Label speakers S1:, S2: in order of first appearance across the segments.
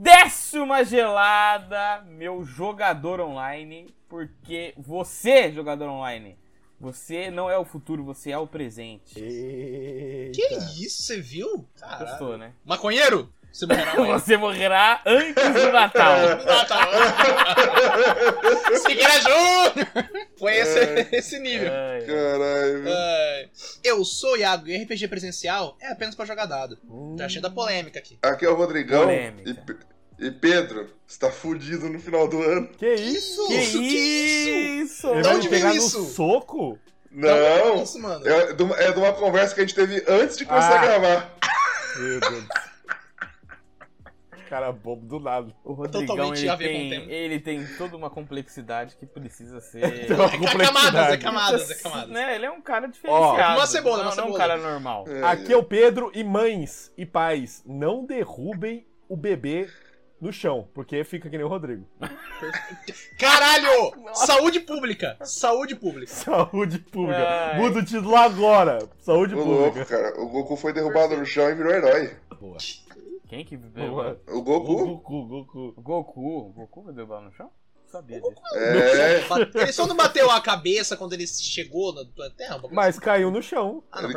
S1: Desce uma gelada, meu jogador online, porque você, jogador online, você não é o futuro, você é o presente.
S2: Eita.
S3: Que isso, você viu? Caralho.
S1: Gostou, né?
S3: Maconheiro? Você morrerá amanhã.
S1: Você morrerá antes do Natal.
S3: Tá. Segueira Júnior! Foi esse, esse nível.
S1: Ai,
S4: Caralho.
S3: Ai. eu sou o Iago e RPG presencial é apenas pra jogar dado.
S2: Hum.
S3: Tá cheio da polêmica aqui.
S4: Aqui é o Rodrigão.
S1: Polêmica.
S4: E, e Pedro, você tá fudido no final do ano.
S2: Que isso?
S1: Que
S3: Isso, que
S1: isso?
S2: Ele
S3: De
S2: vai pegar
S3: veio
S2: no
S3: isso?
S2: soco?
S4: Não!
S3: Que isso, mano?
S4: É de, uma, é de uma conversa que a gente teve antes de começar
S2: Ah.
S4: a gravar.
S2: Meu Deus. Cara bobo do nada.
S1: O Rodrigão,
S3: Totalmente
S1: ele
S3: a ver com o
S1: tem, ele tem toda uma complexidade que precisa ser...
S2: Uma
S3: É camadas, é camadas, é camadas.
S1: Né? Ele é um cara diferenciado.
S3: Uma cebola,
S1: não,
S3: uma
S1: não um
S3: cebola.
S1: cara normal.
S4: É,
S2: Aqui é o Pedro e mães e pais, não derrubem o bebê no chão, porque fica que nem o Rodrigo.
S3: Caralho! Saúde pública! Saúde pública.
S2: Saúde pública.
S1: Ai.
S2: Muda o título agora. Saúde
S4: O louco,
S2: pública.
S4: cara. O Goku foi derrubado no chão e virou herói.
S2: Boa.
S1: Quem que...
S2: Boa.
S4: O Goku?
S2: Goku, Goku.
S1: O Goku. O Goku vai derrubar no chão? Sabia disso.
S4: É.
S3: Ele só não bateu a cabeça quando ele chegou na tua terra?
S2: Mas
S3: assim?
S2: caiu no chão.
S3: Ah,
S4: Ele,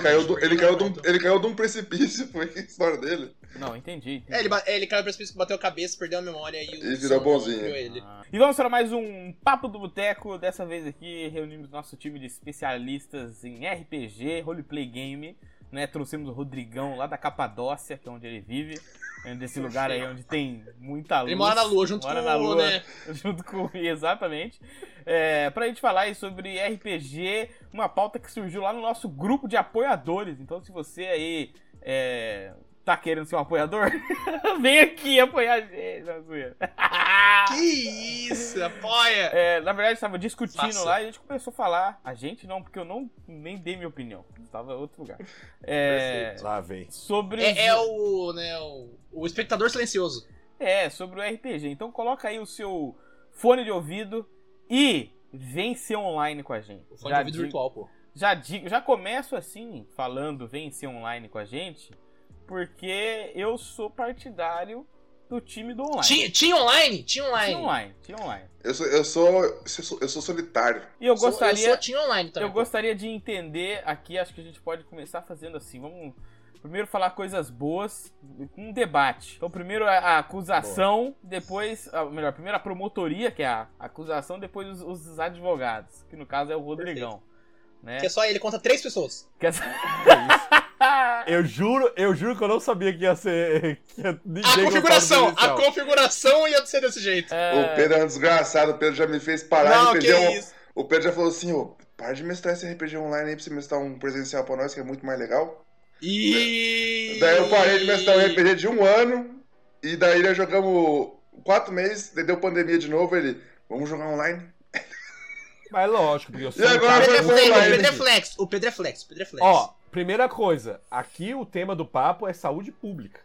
S4: caiu do... ele, caiu de um... ele caiu de um precipício, foi a história dele.
S1: Não, entendi. entendi.
S3: É, ele, ba- ele caiu pra precipício, bateu a cabeça, perdeu a memória e o
S4: E virou bonzinho.
S1: Ah. E vamos para mais um Papo do Boteco. Dessa vez aqui reunimos nosso time de especialistas em RPG, roleplay game. Né? Trouxemos o Rodrigão lá da Capadócia, que é onde ele vive. É desse lugar aí onde tem muita luz.
S3: Ele mora na lua junto
S1: Mora
S3: com
S1: na lua,
S3: né?
S1: Junto com exatamente. É, pra gente falar aí sobre RPG, uma pauta que surgiu lá no nosso grupo de apoiadores. Então, se você aí é, tá querendo ser um apoiador, vem aqui apoiar a gente. Zoeira.
S3: Que isso, apoia!
S1: É, na verdade, estava discutindo
S3: Faça.
S1: lá e a gente começou a falar. A gente não, porque eu não nem dei minha opinião. Estava em outro lugar. É,
S2: Lá vem.
S1: sobre
S3: É,
S1: os-
S3: é o, né, o, o espectador silencioso.
S1: É, sobre o RPG. Então coloca aí o seu fone de ouvido e vem ser online com a gente.
S3: O fone
S1: já
S3: de ouvido
S1: digo-
S3: virtual, pô.
S1: Já digo, já começo assim, falando vem ser online com a gente, porque eu sou partidário do time do online.
S3: Tinha, tinha online? Tinha online.
S1: Tinha online, tinha online.
S4: Eu sou, eu sou, eu sou, sou solitário.
S1: E eu
S3: Sou-
S1: gostaria,
S3: Eu só tinha online também.
S1: Eu gostaria de entender aqui, acho que a gente pode começar fazendo assim. Vamos primeiro falar coisas boas, um debate. Então, primeiro a a acusação, depois, a, melhor, primeiro a promotoria, que é a acusação, depois os, os advogados, que no caso é o Rodrigão. Né?
S3: Que é só ele conta três pessoas.
S1: Que essa-
S2: Eu juro, eu juro que eu não sabia que ia ser. Que ia
S3: A configuração! A configuração ia ser desse jeito.
S1: É,
S4: O Pedro é um desgraçado, o Pedro já me fez parar
S3: não,
S4: de
S3: que
S4: RPG. um-
S3: isso.
S4: O Pedro já falou assim, ô, para de mestrar esse RPG online aí pra você mestrar um presencial pra nós, que é muito mais legal.
S3: E...
S4: Daí eu parei de mestrar um RPG de um ano, e daí nós jogamos quatro meses, deu pandemia de novo, ele, vamos jogar online?
S2: Mas lógico, porque eu sou
S4: E
S2: um
S4: agora
S2: cara
S3: O Pedro, é flex, o. Pedro é flex. O Pedro é flex. O Pedro é flex.
S2: Ó, primeira coisa, aqui o tema do papo é saúde pública.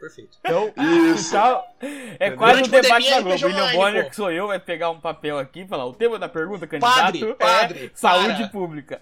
S3: Perfeito.
S2: Então,
S4: Isso.
S2: tá-
S1: é quase um debate da Globo. William Bonner, que sou eu, vai pegar um papel aqui e falar: o tema da pergunta, candidato,
S3: Padre, padre,
S1: é saúde
S3: para.
S1: pública.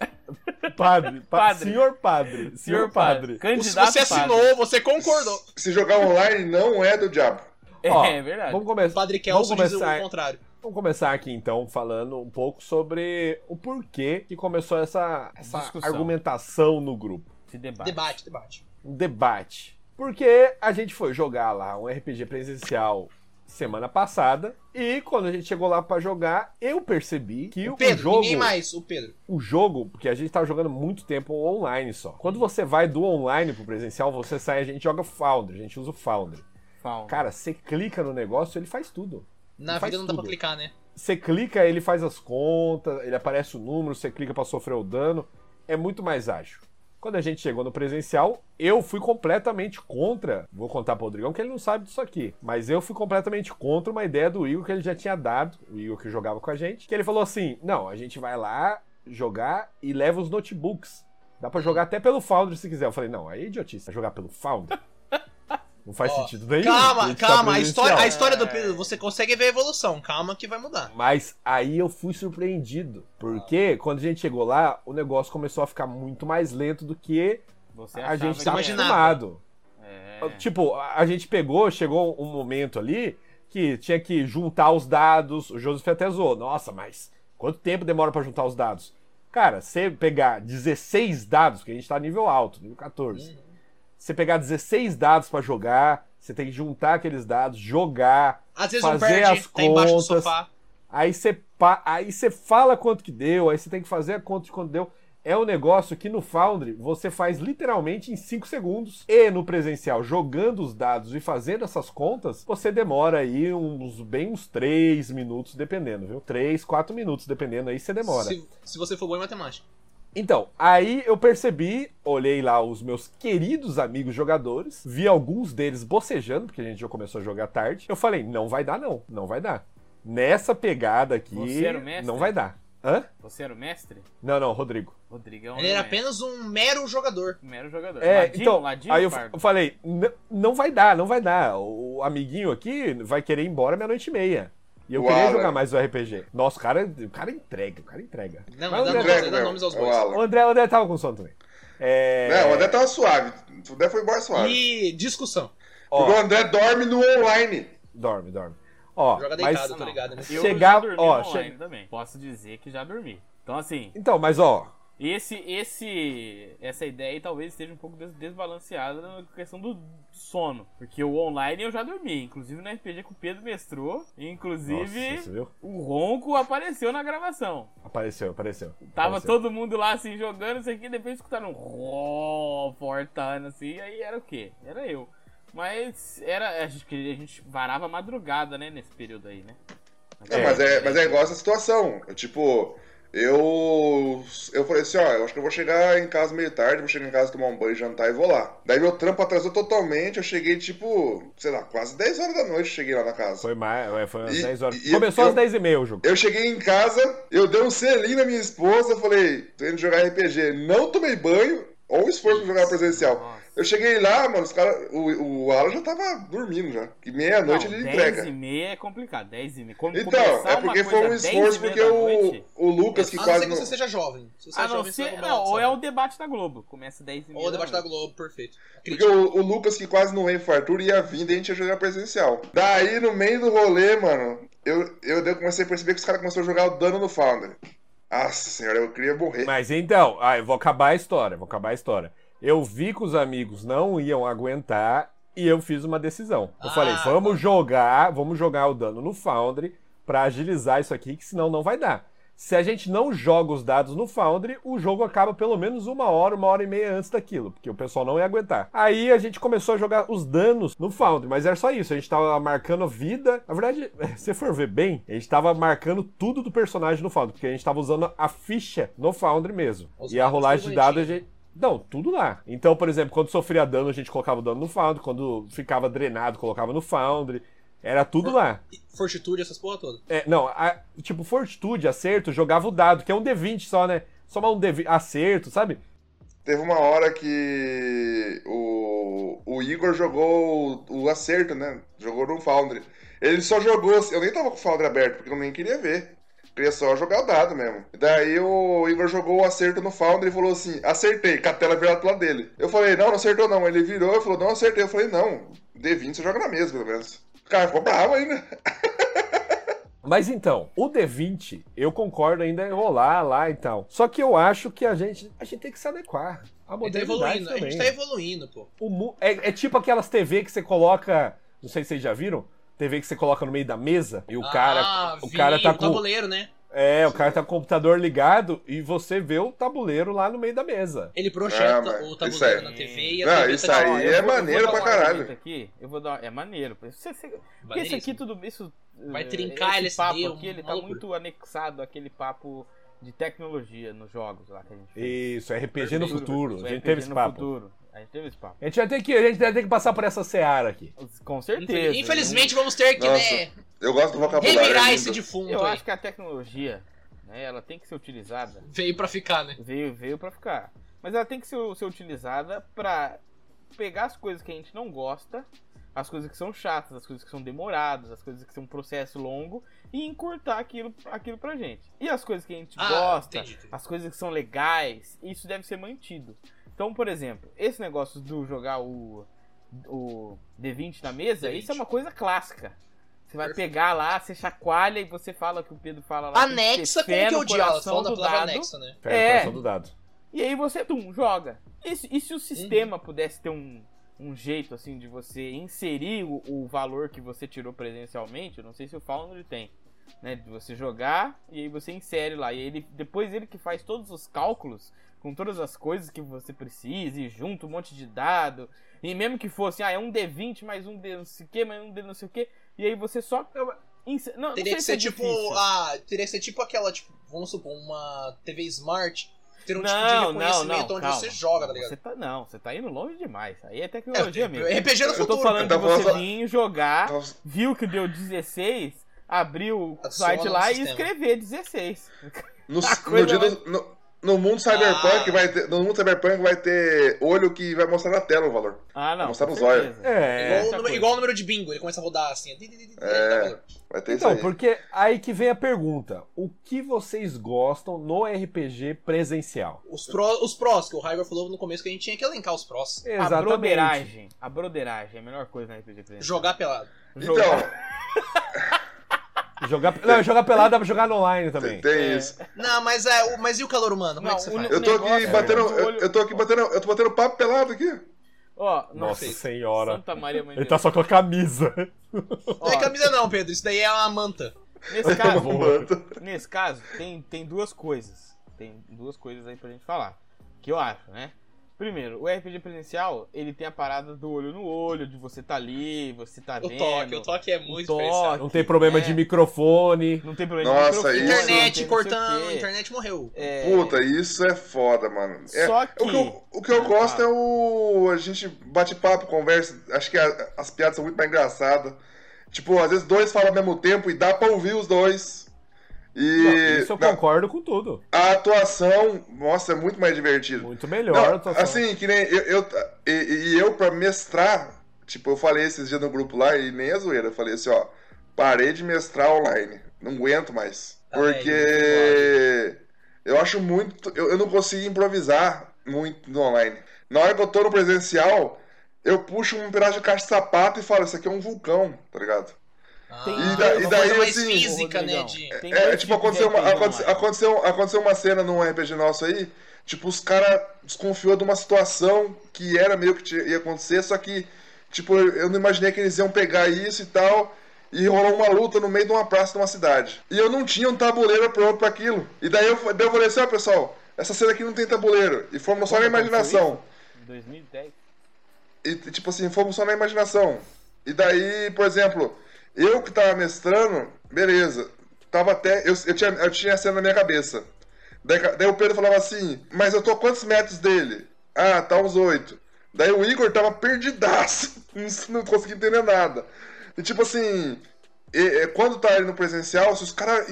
S2: padre, pa-
S1: Padre.
S2: senhor padre,
S1: Senhor padre.
S3: Se
S1: Candidato
S3: você
S1: padre.
S3: assinou, você concordou.
S4: Se jogar online não é do diabo.
S2: Ó,
S1: É, verdade.
S2: Vamos
S3: O
S2: começar.
S3: Padre
S2: Vamos
S3: Kelso diz o contrário.
S2: Vamos começar aqui então falando um pouco sobre o porquê que começou essa, essa
S1: Discussão.
S2: argumentação no grupo.
S1: Esse debate.
S3: Debate, debate.
S2: Um debate. Porque a gente foi jogar lá um RPG presencial semana passada e quando a gente chegou lá pra jogar, eu percebi que
S3: O
S2: o,
S3: Pedro,
S2: jogo
S3: ninguém mais. O Pedro.
S2: o jogo, porque a gente tava jogando muito tempo online só. Quando você vai do online pro presencial, você sai, a gente joga Foundry, a gente usa o Foundry.
S1: Fauna.
S2: Cara, você clica no negócio, ele faz tudo.
S3: Na vida não dá pra clicar, né?
S2: Você clica, ele faz as contas, ele aparece o número, você clica pra sofrer o dano. É muito mais ágil. Quando a gente chegou no presencial, eu fui completamente contra. Vou contar pro Rodrigão que ele não sabe disso aqui. Mas eu fui completamente contra uma ideia do Igor que ele já tinha dado, o Igor que jogava com a gente. Que ele falou assim: não, a gente vai lá jogar e leva os notebooks. Dá pra jogar até pelo Foundry se quiser. Eu falei, não, aí é idiotice. Vai jogar pelo Foundry? Não faz
S3: Ó,
S2: sentido nenhum.
S3: Calma,
S2: tá
S3: calma. A história, a história do Pedro, você consegue ver a evolução. Calma que vai mudar.
S2: Mas aí eu fui surpreendido. Porque quando a gente chegou lá, o negócio começou a ficar muito mais lento do que
S1: Você
S2: a gente
S1: que
S2: tá
S3: imaginava.
S2: acostumado.
S1: É. É.
S2: Tipo, a a gente pegou, chegou um momento ali que tinha que juntar os dados. O Joseph até zoou. Nossa, mas quanto tempo demora pra juntar os dados? Cara, você pegar 16 dados, porque a gente tá nível alto, nível 14. Você pegar 16 dados pra jogar, você tem que juntar aqueles dados, jogar,
S3: Às vezes um
S2: fazer
S3: perde,
S2: as
S3: tá embaixo do
S2: contas.
S3: sofá.
S2: Aí você, aí você fala quanto que deu, aí você tem que fazer a conta de quanto deu. É um negócio que no Foundry você faz literalmente em 5 segundos. E no presencial, jogando os dados e fazendo essas contas, você demora aí uns bem uns 3 minutos, dependendo, viu? 3, 4 minutos, dependendo aí, você demora.
S3: Se, se você for bom em matemática.
S2: Então, aí eu percebi, olhei lá os meus queridos amigos jogadores, vi alguns deles bocejando, porque a gente já começou a jogar tarde. Eu falei, não vai dar não, não vai dar. Nessa pegada aqui,
S1: Você era o mestre?
S2: não vai dar. Hã?
S1: Você era o mestre?
S2: Não, não, Rodrigo.
S1: Rodrigão
S3: Ele era
S1: o mestre.
S3: apenas um mero jogador.
S1: um mero jogador.
S2: É,
S1: ladinho,
S2: então,
S1: ladinho,
S2: aí eu, eu falei, "N- não vai dar, não vai dar. O amiguinho aqui vai querer ir embora meia-noite e meia. E eu
S4: O
S2: queria
S4: Alan.
S2: jogar mais o RPG. Nossa, o cara, o cara entrega, o cara entrega.
S3: Não,
S2: Mas
S3: mas dá,
S2: André,
S3: dá nomes aos
S4: o
S3: bois.
S2: O André, o André tava com sono também. É,
S4: Não, o André tava suave. O André foi embora suave.
S3: E discussão.
S2: ó,
S4: Porque o André dorme no online.
S2: dorme, dorme. Ó,
S3: Joga
S2: mas-
S3: deitado, tô ligado, né?
S1: Eu
S2: Chegar-
S1: já dormi
S2: ó,
S1: online
S2: che-
S1: também. Posso dizer que já dormi. Então, assim,
S2: Então, mas ó,
S1: esse, esse, essa ideia aí talvez esteja um pouco des- desbalanceada na questão do sono. Porque o online eu já dormi. Inclusive no RPG que o Pedro mestrou. Inclusive,
S2: Nossa,
S1: o ronco apareceu na gravação.
S2: Apareceu, apareceu.
S1: Tava
S2: apareceu.
S1: todo mundo lá assim jogando, isso aqui, depois escutaram um rom, fortando assim, aí era o quê? Era eu. Mas era. A gente, a gente varava a madrugada, né, nesse período aí, né?
S4: Não, mas, é, mas é igual essa situação. Eu, tipo, eu. Eu falei assim, ó, eu acho que eu vou chegar em casa meio tarde, vou chegar em casa tomar um banho, jantar e vou lá. Daí meu trampo atrasou totalmente, eu cheguei, tipo, sei lá, quase 10 horas da noite cheguei lá na casa.
S2: Foi mais, é, foi umas
S4: E-
S2: 10 horas.
S4: e
S2: Começou
S4: eu-
S2: às 10 e meia o jogo.
S4: Eu cheguei em casa, eu dei um selinho na minha esposa, falei, tô indo jogar RPG. Não tomei banho, ou esforço pra jogar presencial. Eu cheguei lá, mano, os caras. O, o Alan já tava dormindo já. Que meia-noite ele
S1: 10
S4: entrega.
S1: e meia é complicado, 10 e meia. Quando
S4: Então, é porque foi um
S1: 10 e
S4: esforço, porque o, o Lucas, que
S3: A não
S4: quase.
S3: ser que
S4: não-
S3: você seja jovem. Se você
S1: A
S3: é
S1: não
S3: jovem, você
S1: não, ou é o debate da Globo, começa 10 e meia
S3: Ou o debate da. Globo, perfeito.
S4: Porque o, o Lucas, que quase não veio fartura, ia vir, daí a gente ia jogar presencial. Daí, no meio do rolê, mano, eu, eu, eu comecei a perceber que os caras começaram a jogar o dano no Founder. Nossa senhora, eu queria morrer.
S2: Mas então, ah, eu vou acabar a história, vou acabar a história. Eu vi que os amigos não iam aguentar e eu fiz uma decisão. Eu
S3: Ah,
S2: falei, vamos
S3: tá.
S2: jogar, vamos jogar o dano no Foundry pra agilizar isso aqui, que senão não vai dar. Se a gente não joga os dados no Foundry, o jogo acaba pelo menos uma hora, uma hora e meia antes daquilo, porque o pessoal não ia aguentar. Aí a gente começou a jogar os danos no Foundry, mas era só isso, a gente tava marcando a vida. Na verdade, se for ver bem, a gente tava marcando tudo do personagem no Foundry, porque a gente tava usando a ficha no Foundry mesmo.
S3: Os
S2: e a rolagem de dados a gente. Não, tudo lá. Então, por exemplo, quando sofria dano, a gente colocava o dano no Foundry. Quando ficava drenado, colocava no Foundry. Era tudo lá.
S3: Fortitude, essas porra toda.
S2: É, não, a- tipo, fortitude, acerto, jogava o dado, que é um D20 só, né? Só um D20, acerto, sabe?
S4: Teve uma hora que o, o Igor jogou o, o acerto, né? Jogou no Foundry. Ele só jogou. Eu nem tava com o Foundry aberto, porque eu nem queria ver. Só jogar o dado mesmo. Daí o Igor jogou o acerto no Foundry e falou assim: acertei, com a tela virada pro lado dele. Eu falei: não, não acertou não. Ele virou e falou: não acertei. Eu falei: não, D20 você joga na mesa, pelo menos. O cara ficou bravo ainda.
S2: Mas então, o D20, eu concordo ainda em rolar lá e tal. Só que eu acho que a gente, a gente tem que se adequar. A
S3: A tá
S2: modernidade
S3: evoluindo, a
S2: também.
S3: gente tá evoluindo, pô.
S2: O é, é tipo aquelas TV que você coloca. Não sei se vocês já viram. TV que você coloca no meio da mesa e o cara.
S3: ah,
S2: o
S3: vi,
S2: cara tá
S3: o
S2: com.
S3: tabuleiro, né?
S2: É, o cara tá com o computador ligado e você vê o tabuleiro lá no meio da mesa.
S3: Ele projeta
S4: Ah, mas
S3: o tabuleiro
S4: aí-
S3: na TV e a
S4: Não,
S3: TV
S4: isso
S3: tá
S4: aí
S1: eu
S4: é maneiro pra caralho.
S1: Aqui, eu vou dar. É maneiro. Você, você, porque isso
S3: Maneiríssimo.
S1: aqui tudo. Isso,
S3: Vai
S1: eh,
S3: trincar
S1: esse
S3: LSD,
S1: papo aqui, ele tá muito anexado àquele papo de tecnologia nos jogos lá que a gente fez.
S2: Isso, RPG no futuro. A gente
S1: RPG
S2: teve esse
S1: no
S2: papo.
S1: futuro. A gente teve esse papo.
S2: A gente vai ter que, a gente vai ter que passar por essa seara aqui.
S1: Com certeza.
S3: Infelizmente vamos ter que,
S4: Nossa,
S3: né,
S4: Eu gosto do vocabulário.
S3: revirar esse defunto
S1: Eu
S3: aí.
S1: acho que a tecnologia, né, ela tem que ser utilizada.
S3: Veio pra ficar, né?
S1: Veio, veio pra ficar. Mas ela tem que ser, ser utilizada pra pegar as coisas que a gente não gosta, as coisas que são chatas, as coisas que são demoradas, as coisas que são um processo longo e encurtar aquilo, aquilo pra gente. E as coisas que a gente
S3: Ah,
S1: gosta,
S3: entendi.
S1: as coisas que são legais, isso deve ser mantido. Então, por exemplo, esse negócio do jogar o, o D20 na mesa,
S3: D20.
S1: isso é uma coisa clássica. Você vai
S3: Perfeito.
S1: pegar lá, você chacoalha e você fala o que o Pedro fala lá.
S3: Anexa com o que
S1: coração
S3: Falando da
S1: do
S3: palavra
S1: dado.
S3: anexa, né?
S2: Pega
S1: É.
S2: o do dado.
S1: E aí você, tum, joga. E, se- e se o
S3: Uhum.
S1: sistema pudesse ter um, um jeito, assim, de você inserir o, o valor que você tirou presencialmente, eu não sei se o Foundry tem, né? De você jogar e aí você insere lá. E ele, depois ele que faz todos os cálculos com todas as coisas que você precisa e junta um monte de dado. E mesmo que fosse, ah, é um D20 mais um D não sei o que, mais um D não sei o que. E aí você só... inse- Não, não
S3: Teria
S1: sei
S3: que
S1: se
S3: ser
S1: é
S3: tipo.
S1: difícil.
S3: Ah, teria que ser tipo aquela, tipo, vamos supor, uma TV Smart. Ter um tipo de
S1: Não, não,
S3: reconhecimento
S1: não,
S3: onde
S1: calma.
S3: você joga, tá
S1: Você
S3: ligado?
S1: tá, não, você tá indo longe demais. Aí é
S3: É,
S1: tecnologia mesmo.
S3: RPG no
S1: Eu
S3: futuro.
S1: tô falando de
S4: Eu tô
S1: você vir jogar, viu que deu 16, abriu o
S3: Adiciona
S1: site
S3: no
S1: lá e
S3: sistema.
S1: escrever 16.
S4: No, no, dia
S1: mais-
S4: do- no- no mundo cyberpunk
S3: Ah.
S4: vai ter, no mundo cyberpunk vai ter olho que vai mostrar na tela o valor.
S1: Ah, não.
S4: mostrar
S1: com
S4: nos olhos.
S2: É.
S3: Igual, número, igual o número de bingo, ele começa a rodar assim.
S4: É. Vai ter
S2: Então,
S4: isso aí.
S2: porque aí que vem a pergunta: o que vocês gostam no RPG presencial?
S3: Os, pró, os prós, que o Raigor falou no começo que a gente tinha que elencar os prós.
S1: A broderagem. A broderagem é a melhor coisa na RPG presencial.
S3: Jogar pelado.
S4: Então,
S2: Jogar, não, jogar pelado dá pra jogar no online
S4: tem,
S2: também.
S4: tem
S1: É.
S4: isso.
S3: Não, mas é. o- Mas e o calor humano? Como é
S1: Não,
S3: que você faz?
S4: Eu tô aqui
S1: negócio é
S4: batendo. Eu, eu tô aqui batendo. Eu tô batendo papo pelado aqui.
S1: Ó,
S2: Nossa
S1: nossa,
S2: senhora.
S1: Santa Maria Mãe
S2: Ele tá só com a camisa.
S3: Não é camisa não, Pedro. Isso daí é uma manta.
S1: nesse caso,
S2: Boa.
S1: nesse caso, tem, tem duas coisas. Tem duas coisas aí pra gente falar. Que eu acho, né? Primeiro, o RPG presencial, ele tem a parada do olho no olho, de você tá ali, você tá
S3: O
S1: vendo.
S3: toque, o toque é muito
S1: toque.
S3: diferenciado.
S2: Não tem problema
S1: É.
S2: de microfone.
S1: Não tem problema
S4: Nossa,
S1: de microfone,
S4: isso-
S3: Internet
S1: o
S3: cortando, internet morreu.
S1: É,
S4: Puta, isso é foda, mano. É,
S1: Só
S4: o que eu,
S1: que-
S4: o que eu
S1: Ah,
S4: gosto
S1: tá.
S4: é o. A gente bate papo, conversa. Acho que a- as piadas são muito mais engraçadas. Tipo, às vezes dois falam ao mesmo tempo e dá pra ouvir os dois.
S2: Não,
S4: E
S2: isso eu
S4: não,
S2: concordo com tudo.
S4: a atuação, nossa, é muito mais divertido.
S2: Muito melhor.
S4: Não,
S2: a atuação.
S4: assim, que nem eu, eu- e, e eu pra mestrar, tipo, eu falei esses dias no grupo lá e nem a zoeira, eu falei assim, ó, parei de mestrar online, não aguento mais.
S3: Tá
S4: Porque eu acho muito, eu, eu não consigo improvisar muito no online. Na hora que eu tô no presencial, eu puxo um pedaço de caixa de sapato e falo, isso aqui é um vulcão, tá ligado?
S1: Tem
S3: Ah,
S4: E da- e
S3: uma
S4: daí,
S3: coisa mais
S4: assim,
S3: física, né? De...
S1: tem
S4: É,
S1: dois
S4: tipo, aconteceu uma, aconteceu, aconteceu, aconteceu uma cena num RPG nosso aí, tipo, os caras desconfiou de uma situação que era meio que ia acontecer, só que, tipo, eu não imaginei que eles iam pegar isso e tal, e rolou uma luta no meio de uma praça de uma cidade. E eu não tinha um tabuleiro pronto pra aquilo. E daí eu, daí eu falei assim, ó, pessoal, essa cena aqui não tem tabuleiro. E fomos só na imaginação.
S1: isso? Em 2010.
S4: E, tipo assim, fomos só na imaginação. E daí, por exemplo, eu que tava mestrando, beleza. Tava até. Eu, eu, tinha, eu tinha a cena na minha cabeça. Daí, daí o Pedro falava assim, mas eu tô a quantos metros dele? Ah, tá uns oito. Daí o Igor tava perdidaço. Não, conseguia entender nada. E tipo assim. e- quando tá ali no presencial, se os caras.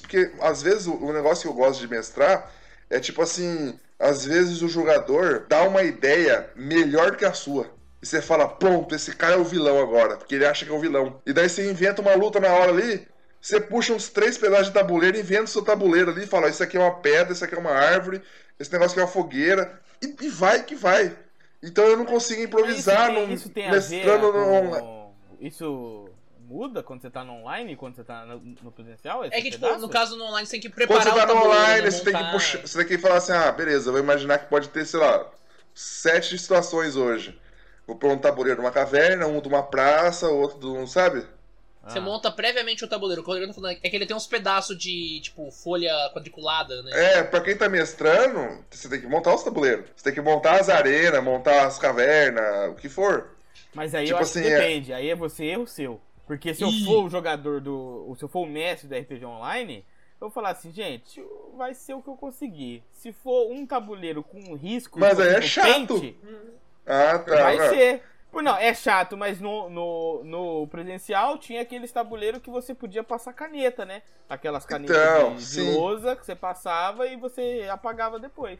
S4: Porque às vezes o negócio que eu gosto de mestrar é tipo assim. Às vezes o jogador dá uma ideia melhor que a sua. E você fala, pronto, esse cara é o vilão agora, porque ele acha que é o vilão. E daí você inventa uma luta na hora ali, você puxa uns três pedaços de tabuleiro, inventa o seu tabuleiro ali e fala, isso aqui é uma pedra, isso aqui é uma árvore, esse negócio aqui é uma fogueira. E, e vai que vai. Então eu não consigo improvisar
S1: isso tem, isso tem
S4: mestrando no online.
S1: Isso muda quando você tá no online e quando você tá no, no presencial?
S3: É que, tipo,
S1: pedaço?
S3: no caso no online, você tem que
S4: Quando
S3: preparar
S4: você tá
S3: o
S4: no online,
S3: né,
S4: você tem que puxar. Você tem que falar assim, ah, beleza, eu vou imaginar que pode ter, sei lá, sete situações hoje. Vou pôr um tabuleiro numa caverna, um de uma praça, outro de um, sabe?
S3: Você
S1: Ah.
S3: monta previamente o tabuleiro. O que o Rodrigo tá falando é que ele tem uns pedaços de, tipo, folha quadriculada, né?
S4: É, pra quem tá mestrando, você tem que montar os tabuleiros. Você tem que montar as arenas, montar as cavernas, o que for.
S1: Mas aí
S4: Tipo
S1: eu acho que
S4: assim, é-
S1: depende. Aí é você erro seu. Porque se eu
S3: Ih.
S1: for o jogador do. Se eu for o mestre do RPG Online, eu vou falar assim, gente, vai ser o que eu conseguir. Se for um tabuleiro com risco
S4: Mas aí é chato.
S1: pente,
S4: Ah, tá.
S1: vai
S4: ah.
S1: ser. Não, é chato, mas no, no, no presencial tinha aqueles tabuleiros que você podia passar caneta, né? Aquelas canetas
S4: Então,
S1: de, lousa que você passava e você apagava depois.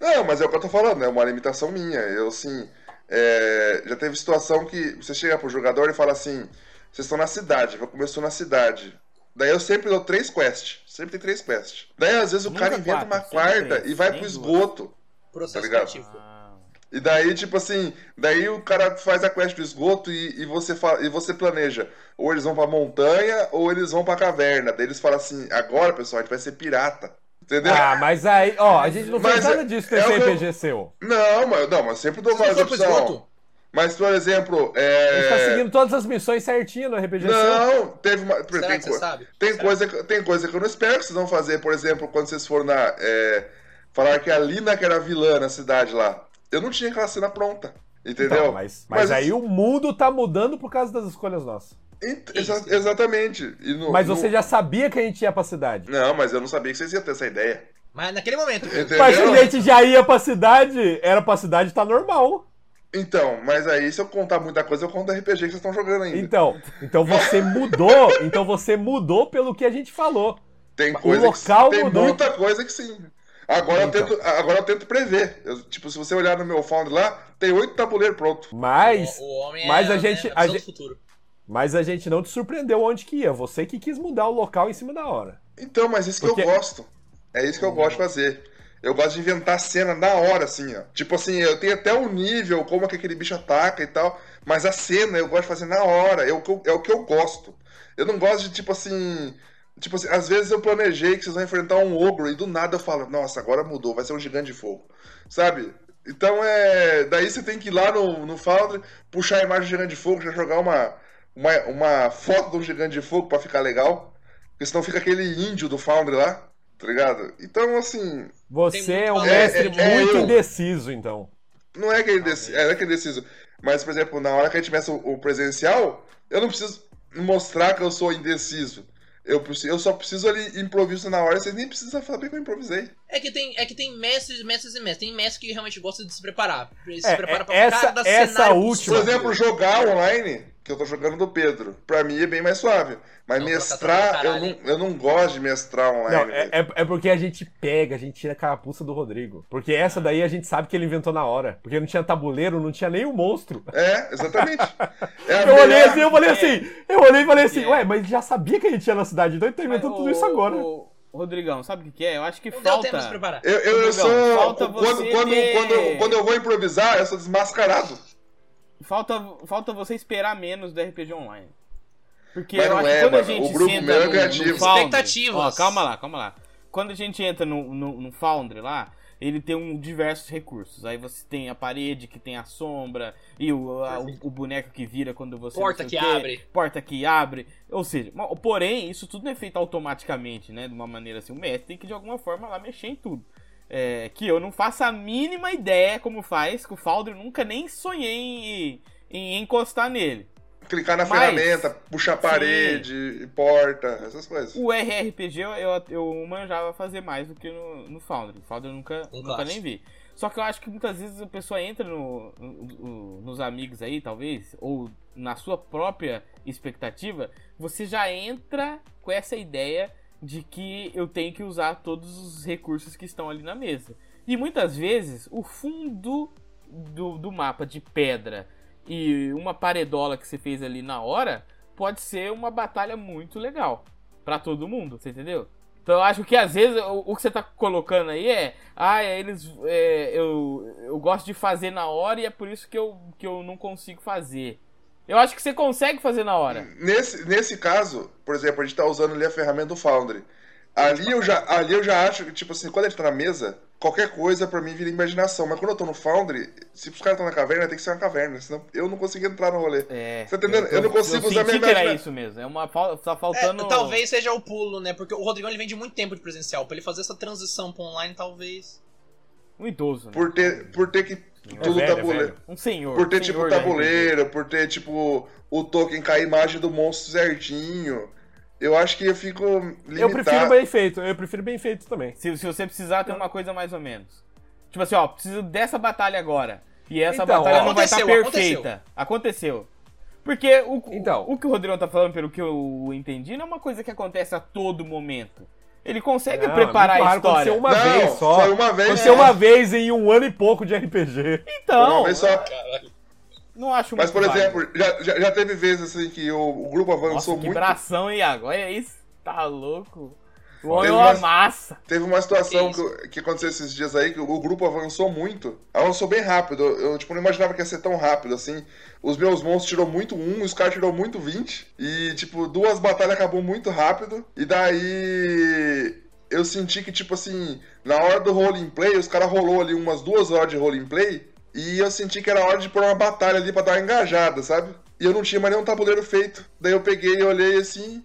S4: Não, mas é o que eu tô falando, é uma limitação minha. Eu, assim, é, já teve situação que você chega pro jogador e fala assim: vocês estão na cidade, eu começou na cidade. Daí eu sempre dou três quests. Sempre tem três quests. Daí às vezes o
S1: Nunca
S4: cara inventa
S1: quatro,
S4: uma quarta
S1: três,
S4: e vai pro esgoto.
S3: Processo
S4: Tá ligado?
S3: criativo.
S4: E daí, tipo assim, daí o cara faz a quest do esgoto e, e você, fala, e você planeja. Ou eles vão pra montanha ou eles vão pra caverna. Daí eles falam assim, agora, pessoal, a gente vai ser pirata. Entendeu?
S2: Ah, mas aí, ó, a gente não fez
S4: Mas
S2: nada
S4: é-
S2: disso
S4: é que eu-
S2: RPG seu.
S4: Não, mas, não, mas sempre dou mais opção.
S3: esgoto,
S4: Mas, por exemplo,
S2: A
S4: é...
S2: gente tá seguindo todas as missões certinho no RPG seu.
S4: Não, teve uma...
S3: será
S4: tem co-
S3: sabe?
S4: Tem
S3: Será?
S4: coisa, que- tem coisa que eu não espero que vocês vão fazer. Por exemplo, quando vocês foram na. É, falar que a Lina que era vilã na cidade lá. Eu não tinha aquela cena pronta. Entendeu?
S2: Então, mas, mas, aí o mundo tá mudando por causa das escolhas nossas.
S4: Ent- exa- exatamente. E no-
S2: Mas
S4: no-
S2: você já sabia que a gente ia pra cidade.
S4: Não, mas eu não sabia que vocês iam ter essa ideia.
S3: Mas naquele momento.
S4: Entendeu?
S2: Mas se a gente já ia pra cidade, era pra cidade, tá normal.
S4: Então, mas aí se eu contar muita coisa, eu conto RPG que vocês estão jogando ainda.
S2: Então, então você mudou, então você mudou pelo que a gente falou.
S4: tem
S2: o
S4: coisa
S2: local
S4: que, tem
S2: mudou.
S4: muita coisa que sim. Agora,
S2: Então.
S4: eu tento, agora eu tento prever. Eu- tipo, se você olhar no meu found lá, tem oito tabuleiros pronto.
S2: Mas,
S3: o, o homem
S2: mas
S3: é,
S2: a gente-
S3: né,
S2: a
S3: do
S2: gente-
S3: futuro.
S2: mas a gente não te surpreendeu onde que ia. Você que quis mudar o local em cima da hora.
S4: Então, mas isso
S2: Porque-
S4: que eu gosto. É isso que eu gosto de fazer. Eu gosto de inventar cena na hora, assim, ó. Tipo assim, eu tenho até um nível, como é que aquele bicho ataca e tal, mas a cena eu gosto de fazer na hora, é o que eu, é o que eu gosto. Eu não gosto de, tipo assim. Tipo assim, às vezes eu planejei que vocês vão enfrentar um ogro e do nada eu falo, nossa, agora mudou, vai ser um gigante de fogo. Sabe? Então é. Daí você tem que ir lá no, no Foundry, puxar a imagem do gigante de fogo, já jogar uma, uma, uma foto do gigante de fogo pra ficar legal. Porque senão fica aquele índio do Foundry lá, tá ligado? Então, assim,
S2: Você é um
S3: valor.
S2: mestre
S4: É, é,
S2: muito
S4: eu.
S2: indeciso, então.
S4: não é aquele deci- é, não é aquele deciso. Mas, por exemplo, na hora que a gente começa o, o presencial, eu não preciso mostrar que eu sou indeciso. Eu, preciso- eu só preciso ali improviso na hora, vocês nem precisam saber que eu improvisei.
S3: É que tem, é que tem mestres, mestres e mestres. Tem mestres que realmente gostam de se preparar. Se
S2: É,
S3: prepara
S2: é,
S3: pra
S2: essa-
S3: cada
S2: essa
S3: cenário
S2: última-
S4: Por exemplo, jogar online, que eu tô jogando do Pedro, pra mim é bem mais suave. Mas
S3: Não,
S4: mestrar, eu não, eu não gosto de mestrar online.
S2: Não, é, é- é porque a gente pega, a gente tira a carapuça do Rodrigo. Porque essa daí a gente sabe que ele inventou na hora. Porque não tinha tabuleiro, não tinha nem o monstro.
S4: É, exatamente. É
S2: Eu olhei
S4: melhor-
S2: assim, eu falei assim, eu olhei e falei assim,
S1: É.
S2: ué, mas já sabia que a gente ia na cidade, então ele tá inventando
S1: Mas,
S2: tudo isso agora.
S1: Rodrigão, sabe o que, que é? Eu acho que
S3: Não
S1: falta.
S3: preparar.
S4: Eu, eu, eu
S1: Rodrigão,
S4: sou.
S1: falta
S4: Quando,
S1: você
S4: quando,
S1: ter-
S4: quando, eu- quando eu vou improvisar, eu sou desmascarado.
S1: Falta, falta você esperar menos do RPG online. Porque
S4: Mas
S1: eu
S4: não
S1: acho
S4: é,
S1: que quando a
S4: mano.
S1: gente
S4: O grupo
S1: senta
S4: meu é
S1: no,
S4: criativo.
S1: no Foundry,
S3: Expectativas.
S1: Ó, calma lá, calma lá. Quando a gente entra no, no, no Foundry lá, ele tem um, diversos recursos. Aí você tem a parede que tem a sombra, e o, a- o, o boneco que vira quando você.
S3: Porta que
S1: quê,
S3: abre.
S1: Porta que abre. Ou seja, porém, isso tudo não é feito automaticamente, né? De uma maneira assim. O mestre tem que de alguma forma lá mexer em tudo. É, que eu não faço a mínima ideia como faz, que o Foundry nunca nem sonhei em, em encostar nele.
S4: Clicar na
S1: Mas-
S4: ferramenta, puxar parede, porta, essas coisas.
S1: O RRPG eu, eu, eu manjava fazer mais do que no, no Foundry. O Foundry eu nunca,
S3: Um
S1: nunca nem vi. Só que eu acho que muitas vezes a pessoa entra no, no- no- nos amigos aí, talvez, ou na sua própria expectativa, você já entra com essa ideia de que eu tenho que usar todos os recursos que estão ali na mesa. E muitas vezes o fundo do, do mapa de pedra e uma paredola que você fez ali na hora pode ser uma batalha muito legal pra todo mundo, você entendeu? Então eu acho que às vezes o, o que você tá colocando aí é, ah, é, eles, é, eu, eu gosto de fazer na hora e é por isso que eu, que eu não consigo fazer. Eu acho que você consegue fazer na hora.
S4: Nesse, nesse caso, por exemplo, a gente tá usando ali a ferramenta do Foundry. Ali eu já, ali eu já acho que, tipo assim, quando ele tá na mesa, qualquer coisa pra mim vira imaginação. Mas quando eu tô no Foundry, se os caras estão na caverna, tem que ser uma caverna, senão eu não consigo entrar no rolê.
S1: É,
S4: Tá entendendo? Eu não consigo
S1: eu
S4: usar minha
S1: que era isso mesmo. É uma tá
S3: É,
S1: faltando.
S3: talvez seja o pulo, né? Porque o Rodrigão ele vem de muito tempo de presencial. Pra ele fazer essa transição pro online, talvez.
S1: um idoso, né?
S4: Por ter, por ter que tudo
S2: velho, é
S4: tabuleiro.
S2: velho.
S1: Um senhor.
S4: Por ter, tipo,
S1: senhor da
S4: tabuleiro, por ter, tipo, o token com a imagem do monstro certinho. Eu acho que eu fico limitado.
S2: Eu prefiro bem feito, eu prefiro bem feito também.
S1: Se, se você precisar, tem uma coisa mais ou menos. Tipo assim, ó, preciso dessa batalha agora. E essa
S2: Então,
S1: batalha
S2: ó,
S1: não vai estar
S3: aconteceu,
S1: perfeita. Aconteceu. Porque o,
S2: Então.
S1: o que o Rodrigão tá falando, pelo que eu entendi, não é uma coisa que acontece a todo momento. Ele consegue
S2: Não,
S1: preparar
S2: é muito
S1: a história.
S2: Aconteceu uma
S4: Não,
S2: vez só.
S4: foi uma vez
S2: Aconteceu
S4: só.
S2: uma vez em um ano e pouco de RPG.
S1: Então,
S4: Uma vez só.
S1: não acho
S4: Mas,
S1: muito
S4: por
S1: válido.
S4: exemplo, já, já, já teve vezes assim que o, o grupo
S1: Nossa,
S4: avançou
S1: que
S4: muito.
S1: bração, Iago. Olha isso. Tá louco. O homem é uma massa.
S4: Teve uma situação
S3: Que
S4: que, que aconteceu esses dias aí, que o grupo avançou muito. Avançou bem rápido. Eu, tipo, não imaginava que ia ser tão rápido, assim. Os meus monstros tirou muito um, os caras tirou muito 20. E, tipo, duas batalhas acabou muito rápido. E daí... Eu senti que, tipo assim, na hora do roleplay, os caras rolou ali umas duas horas de roleplay. E eu senti que era hora de pôr uma batalha ali pra dar uma engajada, sabe? E eu não tinha mais nenhum tabuleiro feito. Daí eu peguei e olhei assim,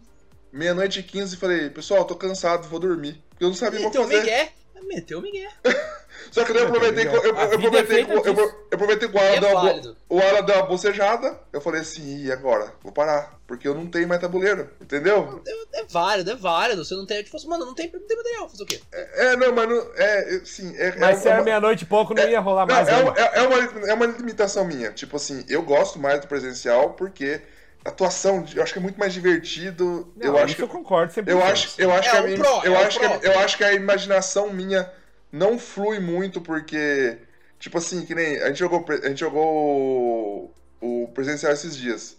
S4: meia-noite e 15 e falei, pessoal, tô cansado, vou dormir. Porque eu não sabia o que
S3: Meteu o
S4: fazer.
S3: Miguel. Meteu o Miguel.
S4: Só que daí eu aproveitei, eu, eu, aproveitei,
S1: é feita
S4: que o- eu, aproveitei que o
S3: É
S4: Alan, deu uma, bo-
S3: válido.
S4: o Alan deu uma bocejada. Eu falei assim, e agora? Vou parar. Porque eu não tenho mais tabuleiro, entendeu?
S3: É, é válido, é válido. Você não tem. Tipo, assim, mano, não tem, não tem material. Fazer o quê?
S4: É, não, mas não, é, sim, é,
S2: Mas
S4: é,
S2: se
S4: é
S2: era
S4: uma-
S2: meia-noite e pouco, não ia rolar
S4: Não,
S2: mais.
S4: é, uma, é, é uma, é uma limitação minha. Tipo assim, eu gosto mais do presencial porque atuação, eu acho que é muito mais divertido.
S2: Não,
S4: eu acho
S2: isso
S4: que
S2: eu concordo 100%.
S4: Eu acho, eu acho
S3: É
S4: que a minha-
S3: pro,
S4: eu
S3: é
S4: acho que a- eu acho que a imaginação minha não flui muito porque tipo assim, que nem a gente jogou a gente jogou o, o presencial esses dias.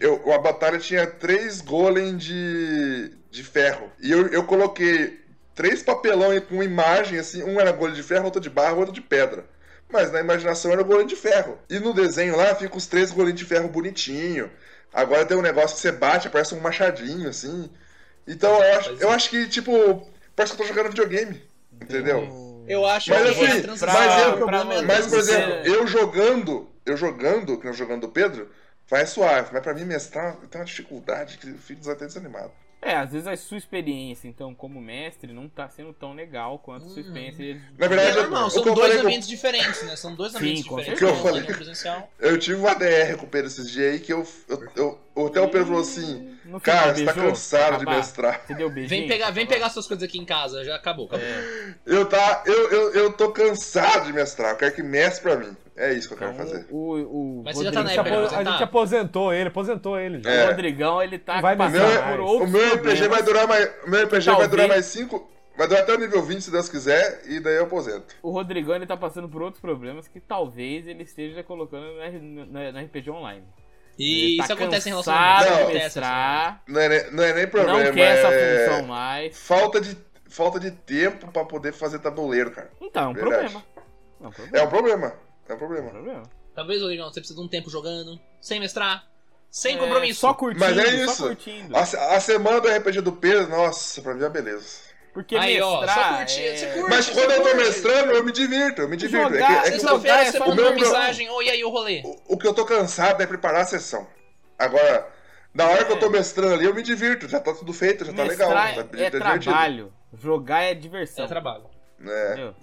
S4: Eu, a batalha tinha três golem de, de ferro. E eu, eu coloquei três papelão com imagem, assim, um era golem de ferro, outro de barro, outro de pedra. Mas na imaginação era o golem de ferro. E no desenho lá fica os três golems de ferro bonitinho. Agora tem um negócio que você bate, parece um machadinho, assim. Então eu acho, eu acho que, tipo, parece que eu tô jogando videogame. Entendeu?
S3: Eu acho
S4: Mas
S3: que
S4: assim,
S3: a transição.
S4: mas eu-
S3: é
S4: Mas, por exemplo, eu jogando, eu jogando, que eu jogando do Pedro, vai suave. Mas pra mim mestrar tem uma dificuldade que eu fico até desanimado.
S1: É, às vezes a sua experiência, então, como mestre, não tá sendo tão legal quanto a sua experiência.
S4: Na verdade,
S3: É normal,
S4: o
S3: são
S4: que eu
S3: dois
S4: falei com-
S3: ambientes diferentes, né? São dois
S1: Sim,
S3: ambientes diferentes.
S4: certeza.
S3: um online e um presencial.
S4: Eu tive uma DR com o Pedro esses dias aí que eu, eu, eu- até o Pedro falou assim,
S1: final,
S4: cara, você tá cansado de mestrar.
S1: Você deu beijinho?
S3: Vem pegar, vem
S1: Acabar?
S3: pegar suas coisas aqui em casa, já acabou, acabou.
S1: É,
S4: Eu, tá, eu, eu, eu tô cansado de mestrar, eu quero que mestre pra mim. É isso que eu quero
S1: então,
S4: fazer.
S1: o, o
S3: Mas você já tá na
S2: A gente
S3: época
S2: a
S3: aposentar?
S2: gente aposentou ele, aposentou ele já.
S4: É.
S1: O Rodrigão, ele tá
S2: Vai me
S1: passando
S2: ver.
S1: por
S4: O
S1: outros
S4: meu RPG
S1: problemas.
S4: vai durar mais. O meu RPG vai durar mais 5. Vai durar até o nível 20, se Deus quiser, e daí eu aposento.
S1: O Rodrigão, ele tá passando por outros problemas que talvez ele esteja colocando R- no- no RPG Online.
S3: E
S1: tá
S3: isso acontece em
S1: cansado
S3: relacionamento.
S4: Não.
S1: mestrar,
S4: Não é, não é nem problema.
S1: não quer essa
S4: é
S1: função mais.
S4: Falta de, falta de tempo pra poder fazer tabuleiro, cara.
S1: Então, é um problema. É um
S4: É
S1: problema.
S4: um problema. É um
S1: É um
S4: problema.
S1: problema.
S3: Talvez, Rodrigão, você precisa de um tempo jogando, sem mestrar, sem
S1: É,
S3: compromisso.
S1: Só curtindo,
S4: Mas é
S1: só
S4: isso.
S1: curtindo.
S4: A, a semana do RPG do Pedro, nossa, pra mim é uma beleza.
S1: Porque
S3: Aí, ó,
S1: mestrar
S3: só curtir,
S1: é...
S3: você curte.
S4: Mas quando eu tô
S3: curte.
S4: mestrando, eu me divirto, eu me divirto.
S1: Jogar,
S4: é que, é que
S1: Sexta-feira é
S3: você manda uma
S4: meu-
S3: mensagem, oi, e aí o rolê?
S4: o, o que eu tô cansado é preparar a sessão. Agora, na hora que eu tô mestrando ali, eu me divirto. Já tá tudo feito, já tá legal. Tá,
S1: é
S4: tá divertido.
S1: trabalho. Jogar é diversão.
S3: É trabalho.
S4: É.
S1: Entendeu?